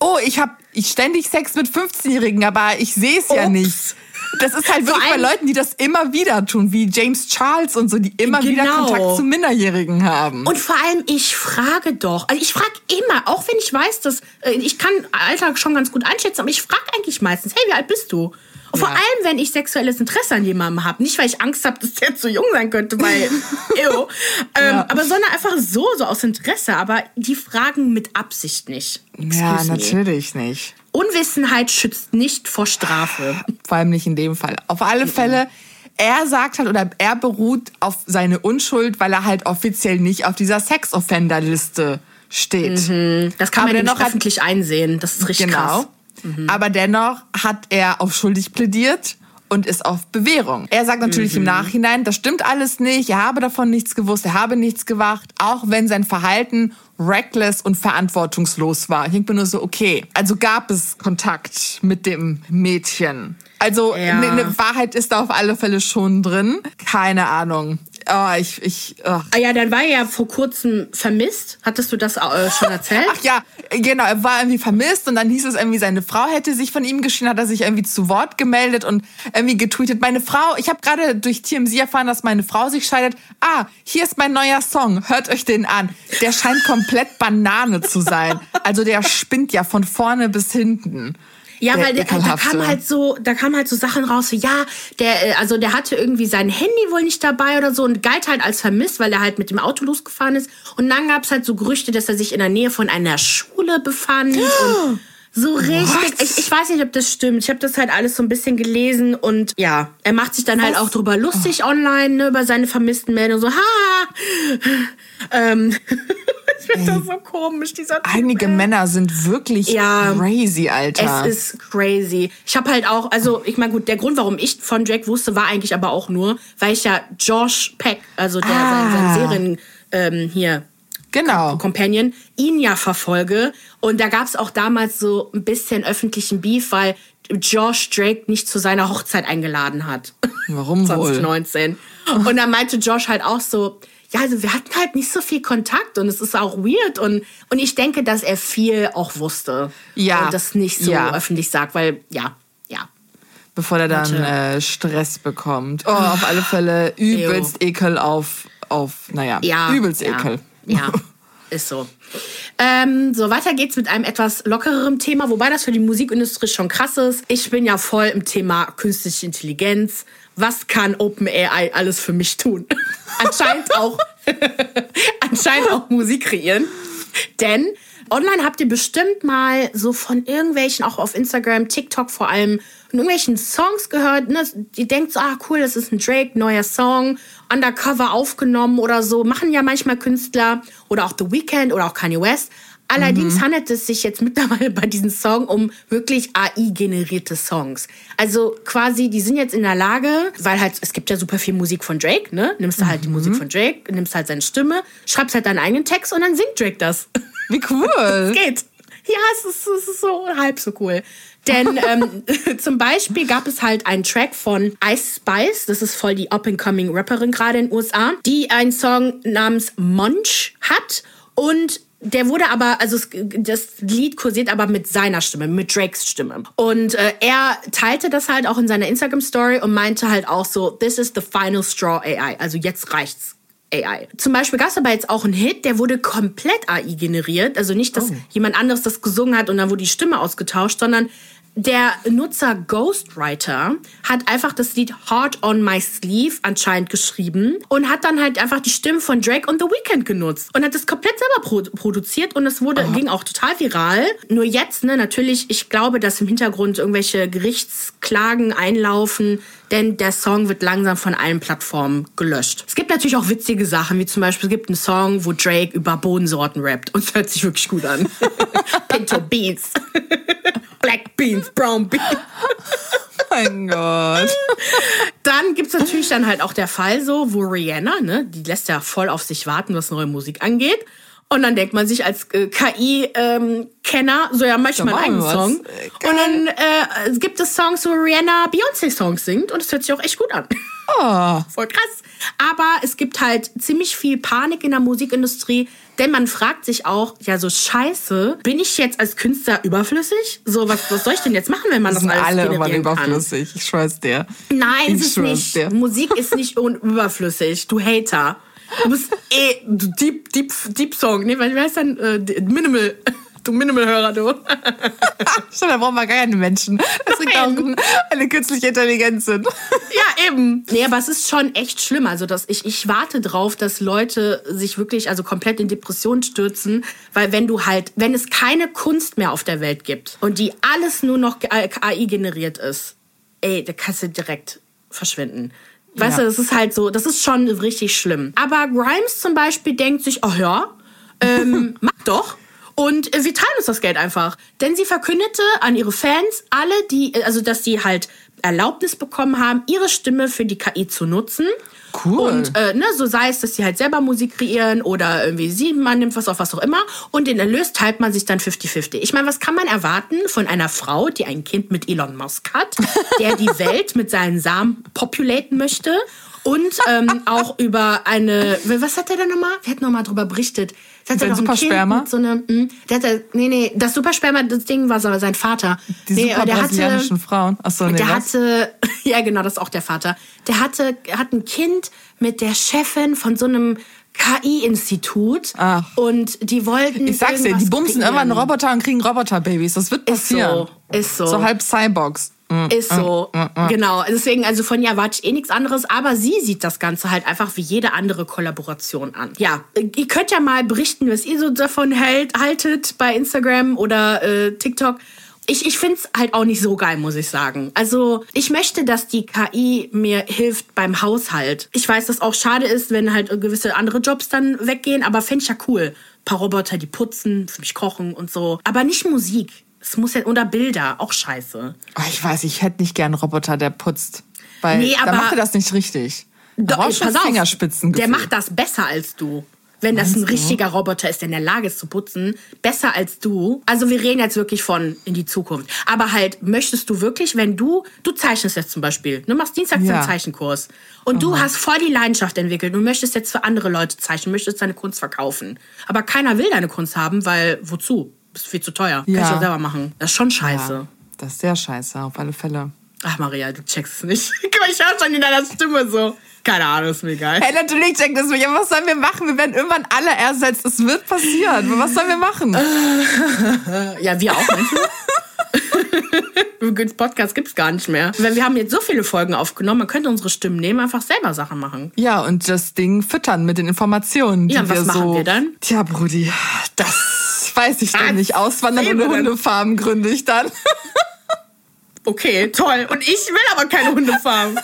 Speaker 2: Oh, ich habe ich ständig Sex mit 15-Jährigen, aber ich sehe es ja nicht. Das ist halt wirklich bei Leuten, die das immer wieder tun, wie James Charles und so, die immer genau. wieder Kontakt zu Minderjährigen haben.
Speaker 1: Und vor allem, ich frage doch, also ich frage immer, auch wenn ich weiß, dass äh, ich kann Alltag schon ganz gut einschätzen, aber ich frage eigentlich meistens, hey, wie alt bist du? Und vor allem, wenn ich sexuelles Interesse an jemandem habe. Nicht, weil ich Angst habe, dass der zu jung sein könnte, weil, ew. ähm, ja. Aber sondern einfach so, so aus Interesse. Aber die fragen mit Absicht nicht.
Speaker 2: Excuse ja, natürlich me. nicht.
Speaker 1: Unwissenheit schützt nicht vor Strafe.
Speaker 2: Vor allem nicht in dem Fall. Auf alle mhm. Fälle, er sagt halt oder er beruht auf seine Unschuld, weil er halt offiziell nicht auf dieser Sex-Offender-Liste steht.
Speaker 1: Mhm. Das kann Aber man ja nicht öffentlich einsehen. Das ist richtig genau. krass.
Speaker 2: Mhm. Aber dennoch hat er auf schuldig plädiert und ist auf Bewährung. Er sagt natürlich mhm. im Nachhinein, das stimmt alles nicht, er habe davon nichts gewusst, er habe nichts gemacht, auch wenn sein Verhalten reckless und verantwortungslos war. Ich denke mir nur so, okay, also gab es Kontakt mit dem Mädchen. Also eine ja. ne Wahrheit ist da auf alle Fälle schon drin. Keine Ahnung. Oh, ich, ich, oh.
Speaker 1: Ah ja, dann war er ja vor kurzem vermisst. Hattest du das äh, schon erzählt?
Speaker 2: Ach ja, genau. Er war irgendwie vermisst und dann hieß es irgendwie, seine Frau hätte sich von ihm geschieden, hat er sich irgendwie zu Wort gemeldet und irgendwie getweetet. Meine Frau, ich habe gerade durch TMZ erfahren, dass meine Frau sich scheidet. Ah, hier ist mein neuer Song. Hört euch den an. Der scheint komplett Banane zu sein. Also der spinnt ja von vorne bis hinten.
Speaker 1: Ja, der, weil der, da kam halt so, da kam halt so Sachen raus, so, ja, der, äh, also der hatte irgendwie sein Handy wohl nicht dabei oder so und galt halt als vermisst, weil er halt mit dem Auto losgefahren ist. Und dann gab es halt so Gerüchte, dass er sich in der Nähe von einer Schule befand. und so richtig. Ich, ich, weiß nicht, ob das stimmt. Ich habe das halt alles so ein bisschen gelesen und ja, er macht sich dann halt Was? halt auch drüber lustig oh. online, ne, über seine vermissten Meldungen. So, ha! Ähm. Ich finde das so komisch, dieser
Speaker 2: typ, Einige. Männer sind wirklich ja, crazy, Alter.
Speaker 1: Es ist crazy. Ich habe halt auch, also ich meine, gut, der Grund, warum ich von Drake wusste, war eigentlich aber auch nur, weil ich ja Josh Peck, also der ah. sein, Serien ähm, hier genau. Companion, ihn ja verfolge. Und da gab es auch damals so ein bisschen öffentlichen Beef, weil Josh Drake nicht zu seiner Hochzeit eingeladen hat.
Speaker 2: Warum
Speaker 1: 2019. wohl? Und dann meinte Josh halt auch so, ja, also wir hatten halt nicht so viel Kontakt und es ist auch weird und, und ich denke, dass er viel auch wusste. Ja. Und das nicht so ja. öffentlich sagt, weil, ja, ja.
Speaker 2: Bevor er dann äh, Stress bekommt. Oh, auf alle Fälle übelst Ew. Ekel auf, auf, naja, ja, übelst ja, Ekel.
Speaker 1: Ja, ist so. Ähm, so, weiter geht's mit einem etwas lockereren Thema, wobei das für die Musikindustrie schon krass ist. Ich bin ja voll im Thema künstliche Intelligenz was kann OpenAI alles für mich tun? anscheinend auch, anscheinend auch Musik kreieren. Denn online habt ihr bestimmt mal so von irgendwelchen, auch auf Instagram, TikTok vor allem, von irgendwelchen Songs gehört. Ne? Die denkt so, ah cool, das ist ein Drake, neuer Song, undercover aufgenommen oder so. Machen ja manchmal Künstler oder auch The Weeknd oder auch Kanye West. Allerdings mhm. handelt es sich jetzt mittlerweile bei diesem Song um wirklich AI-generierte Songs. Also quasi, die sind jetzt in der Lage, weil halt, es gibt ja super viel Musik von Drake, ne? Nimmst du halt mhm. die Musik von Drake, nimmst halt seine Stimme, schreibst halt deinen eigenen Text und dann singt Drake das.
Speaker 2: Wie cool.
Speaker 1: Es geht. Ja, es ist, es ist so halb so cool. Denn ähm, zum Beispiel gab es halt einen Track von Ice Spice, das ist voll die up-and-coming Rapperin gerade in den USA, die einen Song namens Munch hat und der wurde aber, also das Lied kursiert aber mit seiner Stimme, mit Drakes Stimme. Und äh, er teilte das halt auch in seiner Instagram-Story und meinte halt auch so, this is the final straw AI. Also jetzt reicht's. AI. Zum Beispiel gab es aber jetzt auch einen Hit, der wurde komplett AI generiert. Also nicht, dass oh. jemand anderes das gesungen hat und dann wurde die Stimme ausgetauscht, sondern der Nutzer Ghostwriter hat einfach das Lied Heart on My Sleeve anscheinend geschrieben und hat dann halt einfach die Stimmen von Drake und The Weeknd genutzt und hat das komplett selber pro produziert und es wurde, ging auch total viral. Nur jetzt, ne, natürlich, ich glaube, dass im Hintergrund irgendwelche Gerichtsklagen einlaufen, denn der Song wird langsam von allen Plattformen gelöscht. Es gibt natürlich auch witzige Sachen, wie zum Beispiel, es gibt einen Song, wo Drake über Bodensorten rappt und es hört sich wirklich gut an. Pinto Beans. Black Beans, Brown Beans. mein Gott. Dann gibt es natürlich dann halt auch der Fall so, wo Rihanna, ne, die lässt ja voll auf sich warten, was neue Musik angeht. Und dann denkt man sich als äh, KI-Kenner, ähm, so ja, manchmal einen eigenen Song. Geil. Und dann äh, gibt es Songs, wo Rihanna Beyoncé-Songs singt und es hört sich auch echt gut an. Oh. Voll krass. Aber es gibt halt ziemlich viel Panik in der Musikindustrie, denn man fragt sich auch, ja, so scheiße, bin ich jetzt als Künstler überflüssig? So, was, was soll ich denn jetzt machen, wenn man das, das alles alle immer
Speaker 2: überflüssig, ich schwör's dir.
Speaker 1: Nein, ich ist es nicht. Dir. Musik ist nicht überflüssig, du Hater. Du bist eh Deep, Deep, Deep Song. Nee, wie heißt denn? Äh, Minimal. Du Minimal-Hörer, du.
Speaker 2: Schon, da brauchen wir gar keine Menschen. Das liegt auch eine künstliche Intelligenz sind.
Speaker 1: Ja, eben. Nee, aber es ist schon echt schlimm. Also, dass ich, ich warte drauf, dass Leute sich wirklich also komplett in Depression stürzen. Weil wenn du halt, wenn es keine Kunst mehr auf der Welt gibt und die alles nur noch AI generiert ist, ey, da kannst du direkt verschwinden. Weißt ja. du, das ist halt so, das ist schon richtig schlimm. Aber Grimes zum Beispiel denkt sich, oh ja, ähm, mach doch. Und wir teilen uns das Geld einfach. Denn sie verkündete an ihre Fans, alle, die, also dass sie halt Erlaubnis bekommen haben, ihre Stimme für die KI zu nutzen. Cool. Und äh, ne, so sei es, dass sie halt selber Musik kreieren oder irgendwie sie, man nimmt was auf, was auch immer. Und den Erlös teilt man sich dann 50-50. Ich meine, was kann man erwarten von einer Frau, die ein Kind mit Elon Musk hat, der die Welt mit seinen Samen populaten möchte und ähm, auch über eine, was hat der da nochmal? Wer hat nochmal drüber berichtet? Der hat noch Supersperma? so eine, hm, der hatte, nee, nee, das Supersperma, das Ding war sein Vater. Die nee, super der brasilianischen hatte, Frauen. Achso, nee, Der was? hatte, ja genau, das ist auch der Vater. Der hatte, hat ein Kind mit der Chefin von so einem KI-Institut und die wollten.
Speaker 2: Ich sag's dir, die bumsen kreieren. irgendwann Roboter und kriegen Roboterbabys. Das wird passieren.
Speaker 1: Ist so. Ist so.
Speaker 2: So halb Cyborgs.
Speaker 1: Mm, ist so. Mm, mm, genau. Deswegen, also von ihr erwarte ich eh nichts anderes, aber sie sieht das Ganze halt einfach wie jede andere Kollaboration an. Ja, ihr könnt ja mal berichten, was ihr so davon hält, haltet bei Instagram oder äh, TikTok. Ich, ich finde es halt auch nicht so geil, muss ich sagen. Also ich möchte, dass die KI mir hilft beim Haushalt. Ich weiß, dass auch schade ist, wenn halt gewisse andere Jobs dann weggehen, aber fände ich ja cool. Ein paar Roboter, die putzen, für mich kochen und so. Aber nicht Musik. Es muss ja, oder Bilder, auch scheiße.
Speaker 2: Oh, ich weiß, ich hätte nicht gern einen Roboter, der putzt. Weil nee, aber, da macht er das nicht richtig.
Speaker 1: Doch, pass auf, der macht das besser als du. Wenn Meinst das ein richtiger du? Roboter ist, der in der Lage ist zu putzen, besser als du. Also wir reden jetzt wirklich von in die Zukunft. Aber halt, möchtest du wirklich, wenn du, du zeichnest jetzt zum Beispiel, du machst Dienstag ja. einen Zeichenkurs und mhm. du hast voll die Leidenschaft entwickelt und möchtest jetzt für andere Leute zeichnen, möchtest deine Kunst verkaufen. Aber keiner will deine Kunst haben, weil wozu? Ist viel zu teuer. Ja. Kann ich selber machen. Das ist schon scheiße. Ja,
Speaker 2: das ist sehr scheiße, auf alle Fälle.
Speaker 1: Ach, Maria, du checkst es nicht. ich höre schon in deiner Stimme so. Keine Ahnung, ist mir egal.
Speaker 2: Hey, natürlich checkt es mich. Aber was sollen wir machen? Wir werden irgendwann alle ersetzt. Es wird passieren. Was sollen wir machen?
Speaker 1: ja, wir auch, meinst du? Podcast gibt es gar nicht mehr. Weil wir haben jetzt so viele Folgen aufgenommen, man könnte unsere Stimmen nehmen, einfach selber Sachen machen.
Speaker 2: Ja, und das Ding füttern mit den Informationen. Die ja, was wir machen so wir dann? Tja, Brudi, das weiß ich dann nicht. Auswandern und eine Hundefarm gründe ich dann.
Speaker 1: okay, toll. Und ich will aber keine Hundefarm.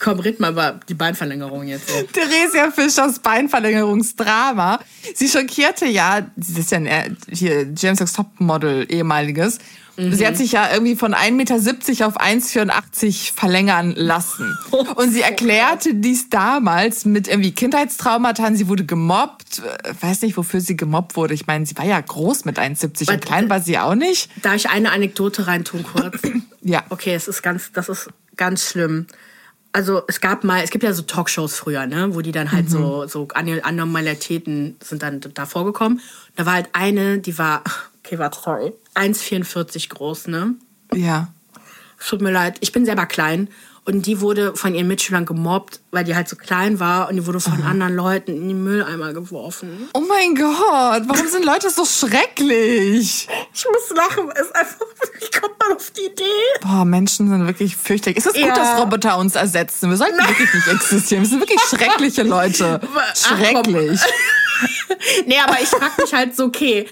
Speaker 1: Komm, red mal über die Beinverlängerung jetzt.
Speaker 2: Theresia Fischers Beinverlängerungsdrama. Sie schockierte ja, sie ist ja ein, hier James X Topmodel ehemaliges. Mhm. Sie hat sich ja irgendwie von 1,70 Meter auf 1,84 verlängern lassen. Und sie erklärte dies damals mit irgendwie Kindheitstraumata. Sie wurde gemobbt. Weiß nicht, wofür sie gemobbt wurde. Ich meine, sie war ja groß mit 1,70 und klein war sie auch nicht.
Speaker 1: Darf ich eine Anekdote reintun kurz? ja. Okay, es ist ganz, das ist ganz schlimm also es gab mal, es gibt ja so Talkshows früher, ne, wo die dann halt mhm. so, so Anormalitäten sind dann da vorgekommen. Da war halt eine, die war, okay, warte, sorry, 1,44 groß, ne? Ja. Tut mir leid, ich bin selber klein und die wurde von ihren Mitschülern gemobbt, weil die halt so klein war und die wurde von Aha. anderen Leuten in den Mülleimer geworfen.
Speaker 2: Oh mein Gott, warum sind Leute so schrecklich?
Speaker 1: Ich muss lachen, es ist einfach, wie kommt man auf die Idee?
Speaker 2: Boah, Menschen sind wirklich fürchterlich. Ist es ja. gut, dass Roboter uns ersetzen? Wir sollten Nein. wirklich nicht existieren. Wir sind wirklich schreckliche Leute. Schrecklich.
Speaker 1: nee, aber ich frage mich halt so, okay,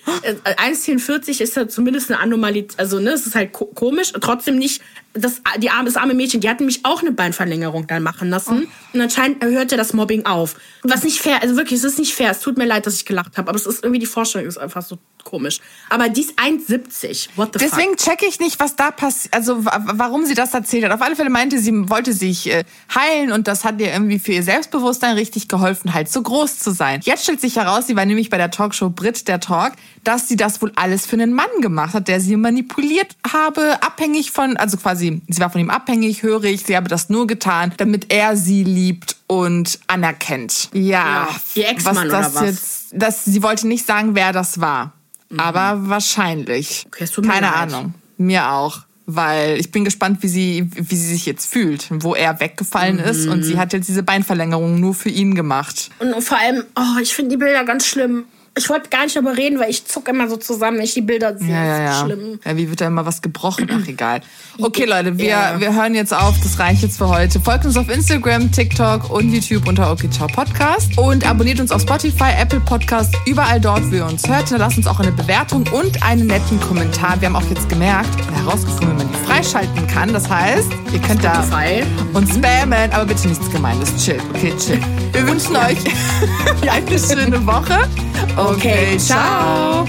Speaker 1: 1,44 äh, ist ja zumindest eine Anomalie, also ne, es ist halt komisch, trotzdem nicht das, die arme, das arme Mädchen, die hat nämlich auch eine Beinverlängerung dann machen lassen. Oh. Und anscheinend hörte das Mobbing auf. Was nicht fair, also wirklich, es ist nicht fair. Es tut mir leid, dass ich gelacht habe, aber es ist irgendwie, die Vorstellung ist einfach so komisch. Aber die ist 1,70. What
Speaker 2: the Deswegen checke ich nicht, was da passiert, also warum sie das erzählt hat. Auf alle Fälle meinte sie, wollte sich äh, heilen und das hat ihr irgendwie für ihr Selbstbewusstsein richtig geholfen, halt so groß zu sein. Jetzt stellt sich heraus, sie war nämlich bei der Talkshow Brit der Talk, dass sie das wohl alles für einen Mann gemacht hat, der sie manipuliert habe, abhängig von, also quasi, sie war von ihm abhängig, hörig, sie habe das nur getan, damit er sie liebt und anerkennt. Ja, ja
Speaker 1: ihr Ex-Mann oder was? Jetzt,
Speaker 2: das, sie wollte nicht sagen, wer das war. Mhm. Aber wahrscheinlich. Okay, Keine. Ahnung. Mir auch. Weil ich bin gespannt, wie sie, wie sie sich jetzt fühlt, wo er weggefallen mhm. ist und sie hat jetzt diese Beinverlängerung nur für ihn gemacht.
Speaker 1: Und vor allem, oh, ich finde die Bilder ganz schlimm ich wollte gar nicht darüber reden, weil ich zucke immer so zusammen, wenn ich die Bilder sehe.
Speaker 2: Ja, ja, ja. Schlimm. Ja, wie wird da immer was gebrochen? Ach, egal. Okay, Leute, wir, ja. wir hören jetzt auf. Das reicht jetzt für heute. Folgt uns auf Instagram, TikTok und YouTube unter Okay Ciao Podcast. Und abonniert uns auf Spotify, Apple Podcast, überall dort, wo ihr uns hört. Lasst uns auch eine Bewertung und einen netten Kommentar. Wir haben auch jetzt gemerkt und herausgefunden, wie man die freischalten kann. Das heißt, ihr könnt da uns spammen, aber bitte nichts Gemeines. Chill. Okay, chill. Wir wünschen euch eine schöne Woche. Okay, ciao.